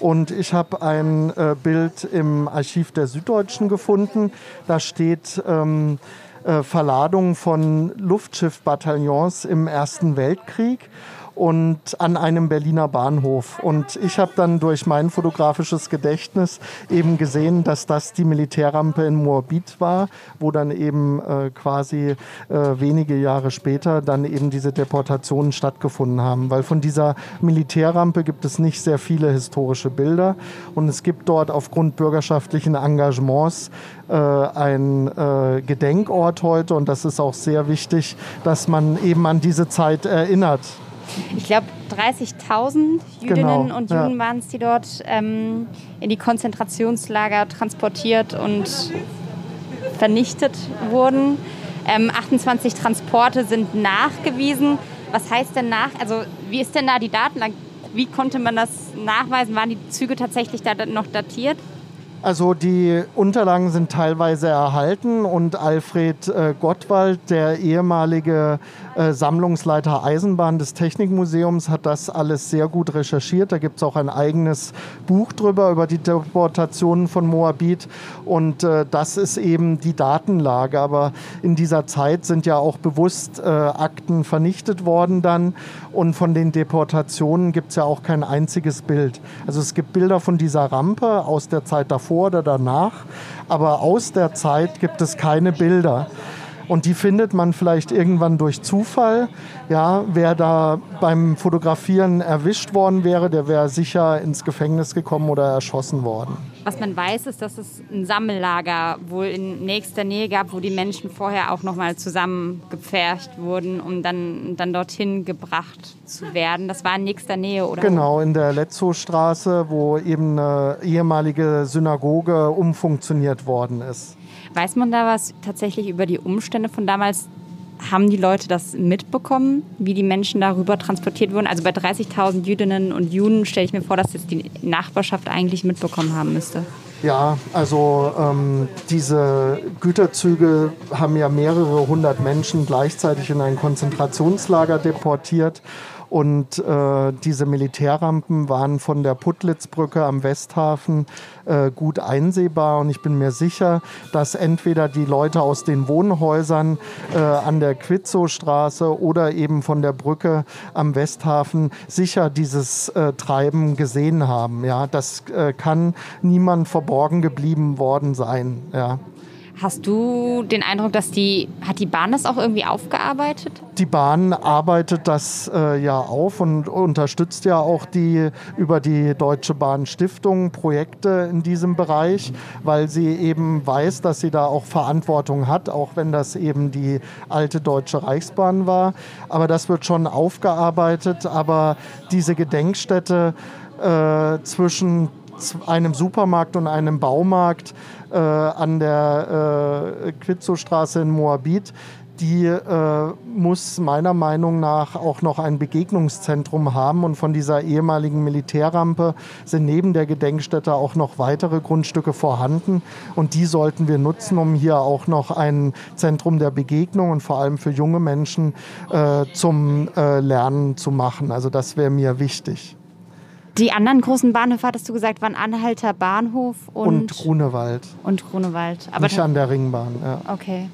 Und ich habe ein äh, Bild im Archiv der Süddeutschen gefunden. Da steht ähm, äh, Verladung von Luftschiffbataillons im Ersten Weltkrieg und an einem Berliner Bahnhof. Und ich habe dann durch mein fotografisches Gedächtnis eben gesehen, dass das die Militärrampe in Moabit war, wo dann eben äh, quasi äh, wenige Jahre später dann eben diese Deportationen stattgefunden haben. Weil von dieser Militärrampe gibt es nicht sehr viele historische Bilder und es gibt dort aufgrund bürgerschaftlichen Engagements äh, ein äh, Gedenkort heute und das ist auch sehr wichtig, dass man eben an diese Zeit erinnert ich glaube, 30.000 Jüdinnen genau, und Juden ja. waren es, die dort ähm, in die Konzentrationslager transportiert und vernichtet wurden. Ähm, 28 Transporte sind nachgewiesen. Was heißt denn nach? Also, wie ist denn da die Datenlage? Wie konnte man das nachweisen? Waren die Züge tatsächlich da noch datiert? Also die Unterlagen sind teilweise erhalten und Alfred äh, Gottwald, der ehemalige äh, Sammlungsleiter Eisenbahn des Technikmuseums, hat das alles sehr gut recherchiert. Da gibt es auch ein eigenes Buch drüber, über die Deportationen von Moabit. Und äh, das ist eben die Datenlage. Aber in dieser Zeit sind ja auch bewusst äh, Akten vernichtet worden dann. Und von den Deportationen gibt es ja auch kein einziges Bild. Also es gibt Bilder von dieser Rampe aus der Zeit davor davor oder danach, aber aus der Zeit gibt es keine Bilder. Und die findet man vielleicht irgendwann durch Zufall. Ja, wer da beim Fotografieren erwischt worden wäre, der wäre sicher ins Gefängnis gekommen oder erschossen worden. Was man weiß, ist, dass es ein Sammellager wohl in nächster Nähe gab, wo die Menschen vorher auch nochmal zusammengepfercht wurden, um dann, dann dorthin gebracht zu werden. Das war in nächster Nähe, oder? Genau, in der Letzowstraße, wo eben eine ehemalige Synagoge umfunktioniert worden ist. Weiß man da was tatsächlich über die Umstände von damals? Haben die Leute das mitbekommen, wie die Menschen darüber transportiert wurden? Also bei 30.000 Jüdinnen und Juden stelle ich mir vor, dass das die Nachbarschaft eigentlich mitbekommen haben müsste. Ja, also ähm, diese Güterzüge haben ja mehrere hundert Menschen gleichzeitig in ein Konzentrationslager deportiert. Und äh, diese Militärrampen waren von der Putlitzbrücke am Westhafen äh, gut einsehbar. Und ich bin mir sicher, dass entweder die Leute aus den Wohnhäusern äh, an der Quitzow-Straße oder eben von der Brücke am Westhafen sicher dieses äh, Treiben gesehen haben. Ja, das äh, kann niemand verborgen geblieben worden sein. Ja. Hast du den Eindruck, dass die, hat die Bahn das auch irgendwie aufgearbeitet? Die Bahn arbeitet das äh, ja auf und unterstützt ja auch die über die Deutsche Bahn Stiftung Projekte in diesem Bereich, weil sie eben weiß, dass sie da auch Verantwortung hat, auch wenn das eben die alte Deutsche Reichsbahn war. Aber das wird schon aufgearbeitet. Aber diese Gedenkstätte äh, zwischen einem Supermarkt und einem Baumarkt äh, an der äh, Quitzow-Straße in Moabit, die äh, muss meiner Meinung nach auch noch ein Begegnungszentrum haben. Und von dieser ehemaligen Militärrampe sind neben der Gedenkstätte auch noch weitere Grundstücke vorhanden. Und die sollten wir nutzen, um hier auch noch ein Zentrum der Begegnung und vor allem für junge Menschen äh, zum äh, Lernen zu machen. Also das wäre mir wichtig. Die anderen großen Bahnhöfe, hattest du gesagt, waren Anhalter Bahnhof und, und Grunewald. Und Grunewald. Aber Nicht an der Ringbahn, ja. Okay.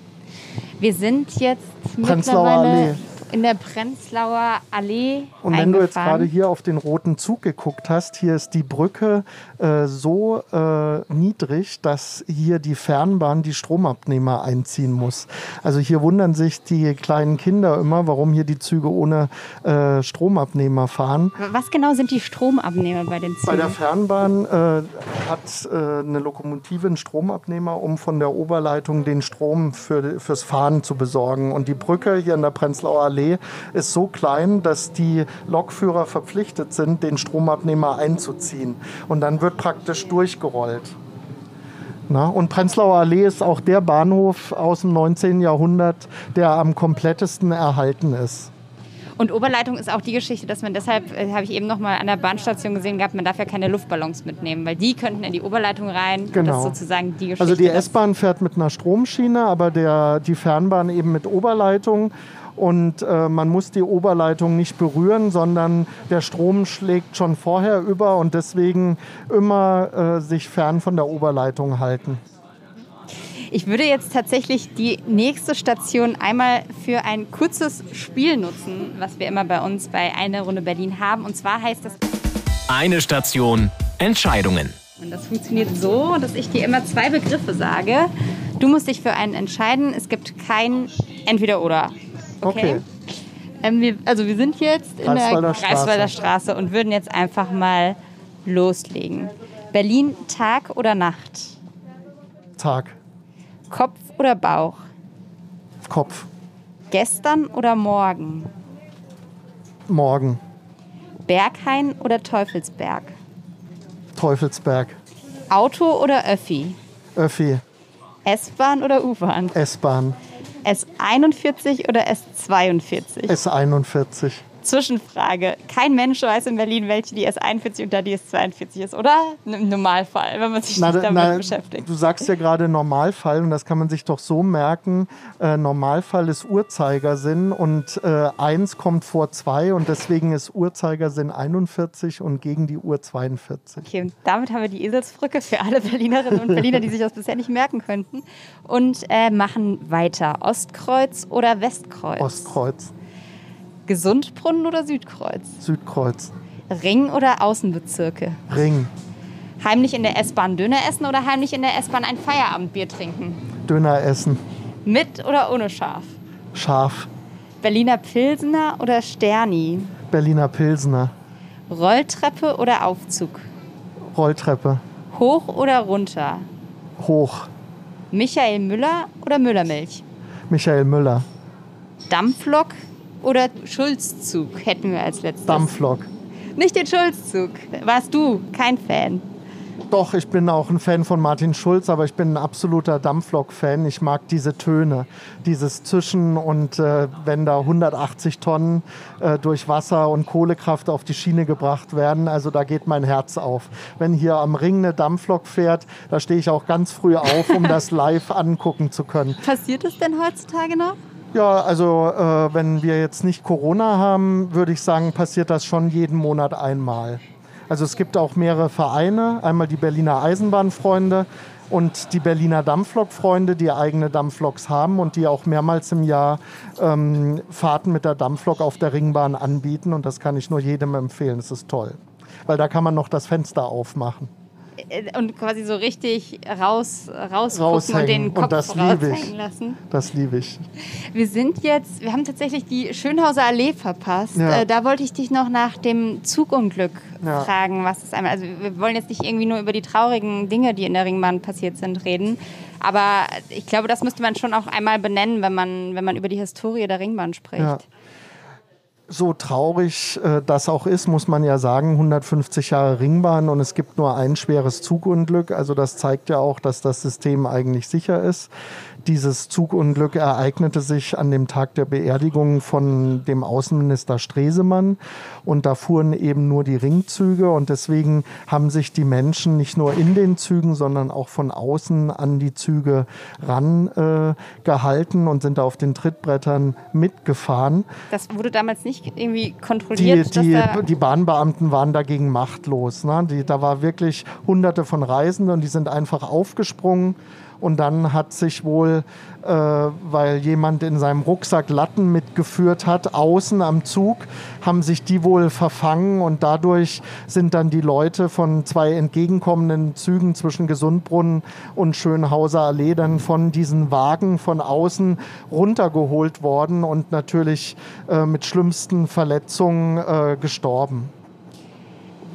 Wir sind jetzt Prenzlauer Allee in der Prenzlauer Allee. Und wenn du jetzt gerade hier auf den roten Zug geguckt hast, hier ist die Brücke äh, so äh, niedrig, dass hier die Fernbahn die Stromabnehmer einziehen muss. Also hier wundern sich die kleinen Kinder immer, warum hier die Züge ohne äh, Stromabnehmer fahren. Was genau sind die Stromabnehmer bei den Zügen? Bei der Fernbahn äh, hat äh, eine Lokomotive einen Stromabnehmer, um von der Oberleitung den Strom für, fürs Fahren zu besorgen. Und die Brücke hier in der Prenzlauer Allee Allee ist so klein, dass die Lokführer verpflichtet sind, den Stromabnehmer einzuziehen. Und dann wird praktisch durchgerollt. Na, und Prenzlauer Allee ist auch der Bahnhof aus dem 19. Jahrhundert, der am komplettesten erhalten ist. Und Oberleitung ist auch die Geschichte, dass man deshalb, äh, habe ich eben noch mal an der Bahnstation gesehen gehabt, man darf ja keine Luftballons mitnehmen, weil die könnten in die Oberleitung rein. Genau. Das ist sozusagen die Geschichte. Also die S-Bahn fährt mit einer Stromschiene, aber der, die Fernbahn eben mit Oberleitung und äh, man muss die Oberleitung nicht berühren, sondern der Strom schlägt schon vorher über und deswegen immer äh, sich fern von der Oberleitung halten. Ich würde jetzt tatsächlich die nächste Station einmal für ein kurzes Spiel nutzen, was wir immer bei uns bei Eine Runde Berlin haben. Und zwar heißt das. Eine Station Entscheidungen. Und das funktioniert so, dass ich dir immer zwei Begriffe sage. Du musst dich für einen entscheiden. Es gibt kein Entweder-Oder. Okay. Okay. Ähm, wir, also wir sind jetzt in Greifswalder der Straße. Greifswalder Straße und würden jetzt einfach mal loslegen. Berlin Tag oder Nacht? Tag, Kopf oder Bauch? Kopf, Gestern oder morgen? Morgen, Berghain oder Teufelsberg? Teufelsberg, Auto oder Öffi? Öffi, S-Bahn oder U-Bahn? S-Bahn, S41 oder S42? S41. Zwischenfrage. Kein Mensch weiß in Berlin, welche die S41 und da die S42 ist, oder? Im Normalfall, wenn man sich Na, nicht damit na, beschäftigt. Du sagst ja gerade Normalfall und das kann man sich doch so merken. Äh, Normalfall ist Uhrzeigersinn und äh, 1 kommt vor 2 und deswegen ist Uhrzeigersinn 41 und gegen die Uhr 42. Okay, und damit haben wir die Eselsbrücke für alle Berlinerinnen und Berliner, die sich das bisher nicht merken könnten. Und äh, machen weiter. Ostkreuz oder Westkreuz? Ostkreuz, Gesundbrunnen oder Südkreuz? Südkreuz, Ring oder Außenbezirke? Ring, Heimlich in der S-Bahn Döner essen oder heimlich in der S-Bahn ein Feierabendbier trinken? Döner essen, Mit oder ohne Schaf? Scharf, Berliner Pilsener oder Sterni? Berliner Pilsener, Rolltreppe oder Aufzug? Rolltreppe, Hoch oder runter? hoch, Michael Müller oder Müllermilch? Michael Müller, Dampflok oder Schulzzug hätten wir als letztes. Dampflok. Nicht den Schulzzug. Warst du kein Fan? Doch, ich bin auch ein Fan von Martin Schulz, aber ich bin ein absoluter Dampflok-Fan. Ich mag diese Töne, dieses Zischen und äh, wenn da 180 Tonnen äh, durch Wasser und Kohlekraft auf die Schiene gebracht werden, also da geht mein Herz auf. Wenn hier am Ring eine Dampflok fährt, da stehe ich auch ganz früh auf, um das live angucken zu können. Passiert es denn heutzutage noch? Ja, also äh, wenn wir jetzt nicht Corona haben, würde ich sagen, passiert das schon jeden Monat einmal. Also es gibt auch mehrere Vereine, einmal die Berliner Eisenbahnfreunde und die Berliner Dampflokfreunde, die eigene Dampfloks haben und die auch mehrmals im Jahr ähm, Fahrten mit der Dampflok auf der Ringbahn anbieten und das kann ich nur jedem empfehlen. Das ist toll, weil da kann man noch das Fenster aufmachen. Äh, Und quasi so richtig raus, rausgucken und den Und Kopf das liebe ich. raushängen lassen. Das liebe ich. Wir sind jetzt, wir haben tatsächlich die Schönhauser Allee verpasst. Ja. Äh, da wollte ich dich noch nach dem Zugunglück Ja. fragen, was ist einmal. Also wir wollen jetzt nicht irgendwie nur über die traurigen Dinge, die in der Ringbahn passiert sind, reden. Aber ich glaube, das müsste man schon auch einmal benennen, wenn man, wenn man über die Historie der Ringbahn spricht. Ja. So traurig äh, das auch ist, muss man ja sagen, 150 Jahre Ringbahn und es gibt nur ein schweres Zugunglück. Also das zeigt ja auch, dass das System eigentlich sicher ist. Dieses Zugunglück ereignete sich an dem Tag der Beerdigung von dem Außenminister Stresemann und da fuhren eben nur die Ringzüge und deswegen haben sich die Menschen nicht nur in den Zügen, sondern auch von außen an die Züge ran äh, und sind da auf den Trittbrettern mitgefahren. Das wurde damals nicht irgendwie Die, kontrolliert. die, dass da die Bahnbeamten waren dagegen machtlos. Ne? Die, da war wirklich hunderte von Reisenden und die sind einfach aufgesprungen. Und dann hat sich wohl, äh, weil jemand in seinem Rucksack Latten mitgeführt hat, außen am Zug, haben sich die wohl verfangen und dadurch sind dann die Leute von zwei entgegenkommenden Zügen zwischen Gesundbrunnen und Schönhauser Allee dann von diesen Wagen von außen runtergeholt worden und natürlich äh, mit schlimmsten Verletzungen äh, gestorben.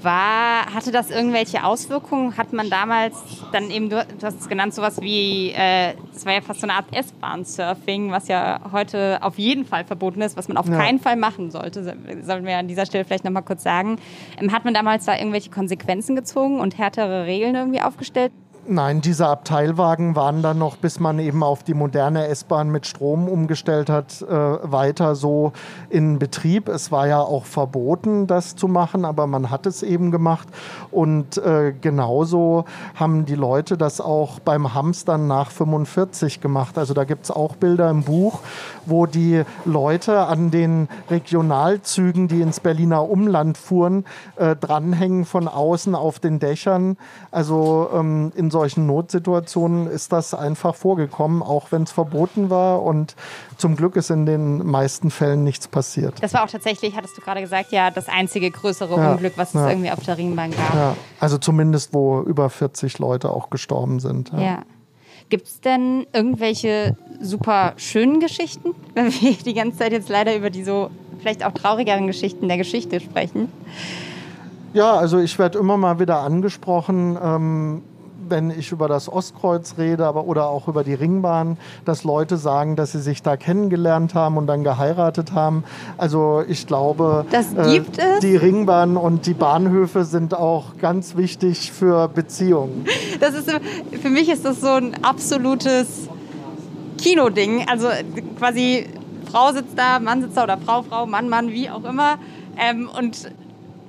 War, hatte das irgendwelche Auswirkungen? Hat man damals dann eben, du hast es genannt, sowas wie, äh, das war ja fast so eine Art S-Bahn-Surfing, was ja heute auf jeden Fall verboten ist, was man auf Ja. keinen Fall machen sollte, so- sollten wir an dieser Stelle vielleicht nochmal kurz sagen. Ähm, hat man damals da irgendwelche Konsequenzen gezogen und härtere Regeln irgendwie aufgestellt? Nein, diese Abteilwagen waren dann noch, bis man eben auf die moderne S-Bahn mit Strom umgestellt hat, äh, weiter so in Betrieb. Es war ja auch verboten, das zu machen, aber man hat es eben gemacht. Und äh, genauso haben die Leute das auch beim Hamstern nach 45 gemacht. Also da gibt es auch Bilder im Buch, wo die Leute an den Regionalzügen, die ins Berliner Umland fuhren, äh, dranhängen von außen auf den Dächern. Also ähm, in in solchen Notsituationen ist das einfach vorgekommen, auch wenn es verboten war. Und zum Glück ist in den meisten Fällen nichts passiert. Das war auch tatsächlich, hattest du gerade gesagt, ja, das einzige größere ja, Unglück, was es irgendwie auf der Ringbahn gab. Ja, also zumindest, wo über 40 Leute auch gestorben sind. ja. Gibt es denn irgendwelche super schönen Geschichten, wenn wir die ganze Zeit jetzt leider über die so vielleicht auch traurigeren Geschichten der Geschichte sprechen? Ja, also ich werde immer mal wieder angesprochen, ähm, wenn ich über das Ostkreuz rede, aber oder auch über die Ringbahn, dass Leute sagen, dass sie sich da kennengelernt haben und dann geheiratet haben. Also ich glaube, äh, die Ringbahn und die Bahnhöfe sind auch ganz wichtig für Beziehungen. Das ist für mich ist das so ein absolutes Kinoding. Also quasi Frau sitzt da, Mann sitzt da oder Frau, Frau, Mann, Mann, wie auch immer. Ähm, und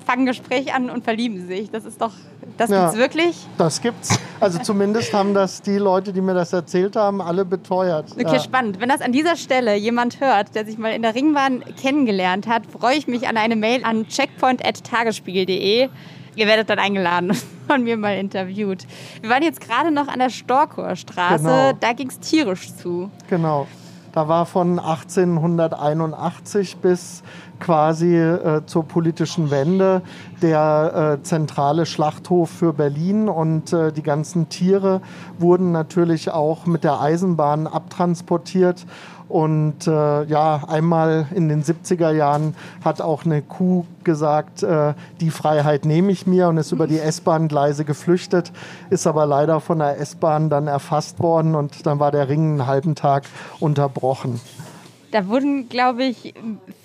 fangen Gespräch an und verlieben sich. Das ist doch, das ja, gibt's wirklich? Das gibt's. Also zumindest haben das die Leute, die mir das erzählt haben, alle beteuert. Okay, ja. spannend. Wenn das an dieser Stelle jemand hört, der sich mal in der Ringbahn kennengelernt hat, freue ich mich an eine Mail an checkpoint.tagesspiegel.de. Ihr werdet dann eingeladen und mir mal interviewt. Wir waren jetzt gerade noch an der Storkorstraße. Genau. Da ging es tierisch zu. Genau. Da war von 1881 bis quasi äh, zur politischen Wende der äh, zentrale Schlachthof für Berlin und äh, die ganzen Tiere wurden natürlich auch mit der Eisenbahn abtransportiert und äh, ja, einmal in den 70er Jahren hat auch eine Kuh gesagt, äh, die Freiheit nehme ich mir und ist über die S-Bahn-Gleise geflüchtet, ist aber leider von der S-Bahn dann erfasst worden und dann war der Ring einen halben Tag unterbrochen. Da wurden, glaube ich,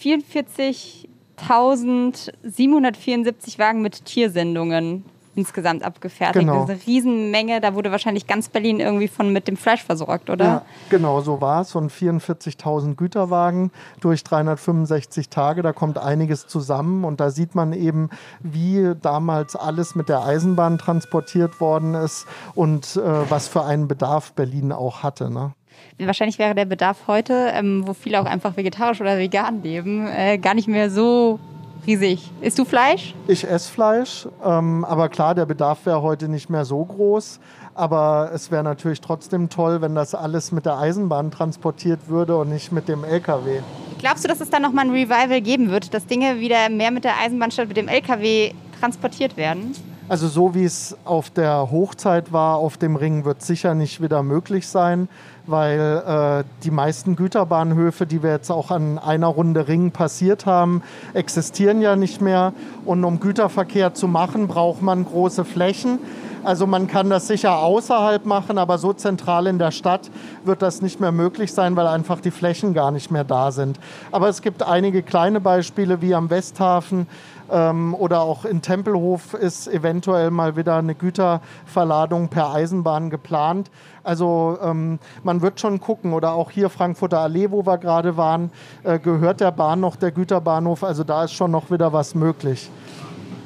44.774 Wagen mit Tiersendungen insgesamt abgefertigt. Genau. Eine Riesenmenge, da wurde wahrscheinlich ganz Berlin irgendwie von mit dem Fleisch versorgt, oder? Ja, genau, so war es. Und 44.000 Güterwagen durch 365 Tage, da kommt einiges zusammen. Und da sieht man eben, wie damals alles mit der Eisenbahn transportiert worden ist und äh, was für einen Bedarf Berlin auch hatte. Ne? Wahrscheinlich wäre der Bedarf heute, ähm, wo viele auch einfach vegetarisch oder vegan leben, äh, gar nicht mehr so riesig. Isst du Fleisch? Ich esse Fleisch, ähm, aber klar, der Bedarf wäre heute nicht mehr so groß. Aber es wäre natürlich trotzdem toll, wenn das alles mit der Eisenbahn transportiert würde und nicht mit dem LKW. Glaubst du, dass es da nochmal ein Revival geben wird, dass Dinge wieder mehr mit der Eisenbahn statt mit dem LKW transportiert werden? Also so wie es auf der Hochzeit war auf dem Ring, wird sicher nicht wieder möglich sein weil äh, die meisten Güterbahnhöfe, die wir jetzt auch an einer Runde Ring passiert haben, existieren ja nicht mehr. Und um Güterverkehr zu machen, braucht man große Flächen. Also man kann das sicher außerhalb machen, aber so zentral in der Stadt wird das nicht mehr möglich sein, weil einfach die Flächen gar nicht mehr da sind. Aber es gibt einige kleine Beispiele wie am Westhafen ähm, oder auch in Tempelhof ist eventuell mal wieder eine Güterverladung per Eisenbahn geplant. Also ähm, man wird schon gucken. Oder auch hier Frankfurter Allee, wo wir gerade waren, äh, gehört der Bahn noch der Güterbahnhof. Also da ist schon noch wieder was möglich.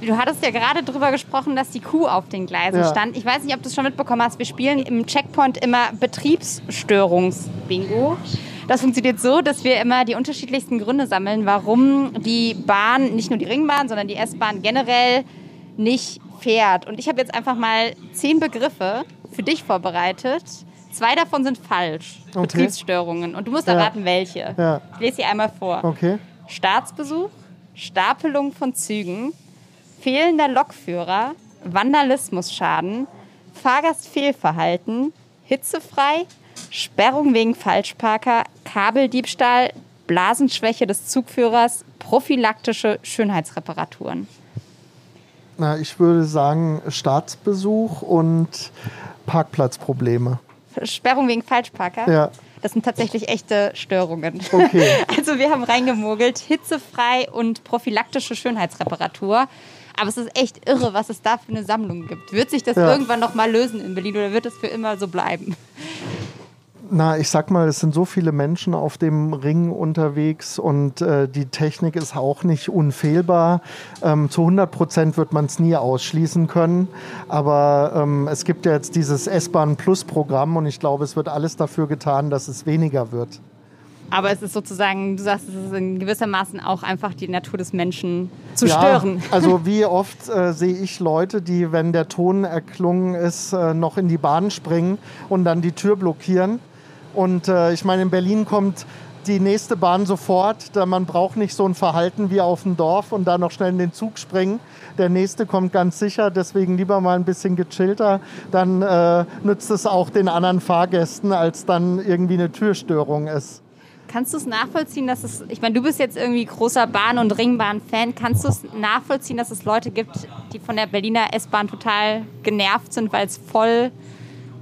Du hattest ja gerade darüber gesprochen, dass die Kuh auf den Gleisen ja. stand. Ich weiß nicht, ob du es schon mitbekommen hast. Wir spielen im Checkpoint immer Betriebsstörungsbingo. Das funktioniert so, dass wir immer die unterschiedlichsten Gründe sammeln, warum die Bahn, nicht nur die Ringbahn, sondern die S-Bahn generell nicht fährt. Und ich habe jetzt einfach mal zehn Begriffe für dich vorbereitet. Zwei davon sind falsch. Okay. Betriebsstörungen. Und du musst erraten, welche. Ja. Ich lese sie einmal vor. Okay. Staatsbesuch, Stapelung von Zügen, fehlender Lokführer, Vandalismusschaden, Fahrgastfehlverhalten, hitzefrei, Sperrung wegen Falschparker, Kabeldiebstahl, Blasenschwäche des Zugführers, prophylaktische Schönheitsreparaturen. Na, ich würde sagen Staatsbesuch und Parkplatzprobleme. Sperrung wegen Falschparker? Ja. Das sind tatsächlich echte Störungen. Okay. Also wir haben reingemogelt, hitzefrei und prophylaktische Schönheitsreparatur. Aber es ist echt irre, was es da für eine Sammlung gibt. Wird sich das ja. irgendwann noch mal lösen in Berlin oder wird es für immer so bleiben? Na, ich sag mal, es sind so viele Menschen auf dem Ring unterwegs und äh, die Technik ist auch nicht unfehlbar. Ähm, zu 100 Prozent wird man es nie ausschließen können. Aber ähm, es gibt ja jetzt dieses S-Bahn Plus Programm und ich glaube, es wird alles dafür getan, dass es weniger wird. aber es ist sozusagen, du sagst, es ist in gewissermaßen auch einfach die Natur des Menschen zu ja, stören. Also wie oft äh, sehe ich Leute, die, wenn der Ton erklungen ist, äh, noch in die Bahn springen und dann die Tür blockieren. Und äh, ich meine, in Berlin kommt die nächste Bahn sofort. Da man braucht nicht so ein Verhalten wie auf dem Dorf und da noch schnell in den Zug springen. Der nächste kommt ganz sicher, deswegen lieber mal ein bisschen gechillter. Dann äh, nützt es auch den anderen Fahrgästen, als dann irgendwie eine Türstörung ist. Kannst du es nachvollziehen, dass es, ich meine, du bist jetzt irgendwie großer Bahn- und Ringbahn-Fan, kannst du es nachvollziehen, dass es Leute gibt, die von der Berliner S-Bahn total genervt sind, weil es voll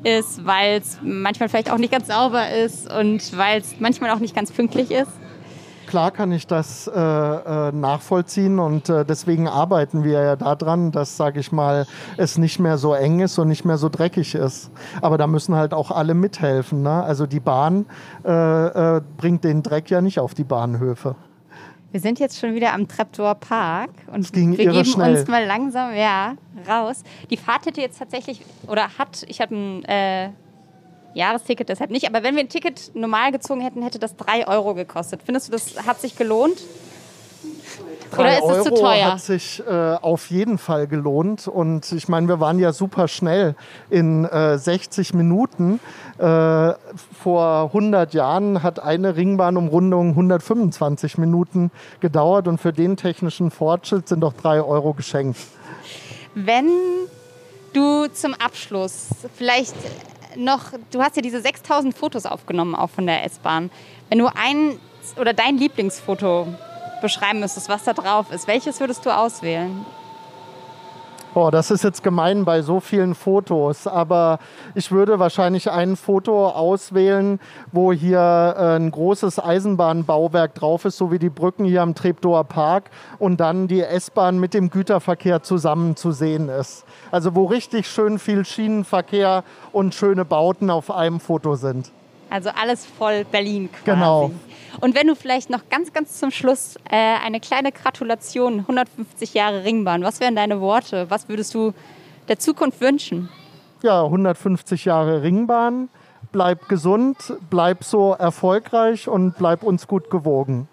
ist, weil es manchmal vielleicht auch nicht ganz sauber ist und weil es manchmal auch nicht ganz pünktlich ist? klar kann ich das äh, äh, nachvollziehen und äh, deswegen arbeiten wir ja daran, dass, sage ich mal, es nicht mehr so eng ist und nicht mehr so dreckig ist. Aber da müssen halt auch alle mithelfen. Ne? Also die Bahn äh, äh, bringt den Dreck ja nicht auf die Bahnhöfe. Wir sind jetzt schon wieder am Treptower Park und wir geben schnell. uns mal langsam ja, raus. Die Fahrt hätte jetzt tatsächlich, oder hat, ich habe ein äh, Jahresticket deshalb nicht. Aber wenn wir ein Ticket normal gezogen hätten, hätte das 3 Euro gekostet. Findest du, das hat sich gelohnt? Oder ist es zu teuer? hat sich äh, auf jeden Fall gelohnt. Und ich meine, wir waren ja super schnell in äh, 60 Minuten. Äh, vor 100 Jahren hat eine Ringbahnumrundung 125 Minuten gedauert. Und für den technischen Fortschritt sind doch 3 Euro geschenkt. Wenn du zum Abschluss vielleicht noch, du hast ja diese 6000 Fotos aufgenommen, auch von der S-Bahn. Wenn du ein oder dein Lieblingsfoto beschreiben müsstest, was da drauf ist, welches würdest du auswählen? Boah, das ist jetzt gemein bei so vielen Fotos, aber ich würde wahrscheinlich ein Foto auswählen, wo hier äh, ein großes Eisenbahnbauwerk drauf ist, so wie die Brücken hier am Treptower Park und dann die S-Bahn mit dem Güterverkehr zusammen zu sehen ist. Also wo richtig schön viel Schienenverkehr und schöne Bauten auf einem Foto sind. Also alles voll Berlin quasi. Genau. Und wenn du vielleicht noch ganz, ganz zum Schluss äh, eine kleine Gratulation, 150 Jahre Ringbahn, was wären deine Worte? Was würdest du der Zukunft wünschen? Ja, 150 Jahre Ringbahn. Bleib gesund, bleib so erfolgreich und bleib uns gut gewogen.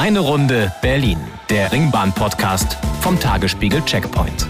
Eine Runde Berlin, der Ringbahn-Podcast vom Tagesspiegel Checkpoint.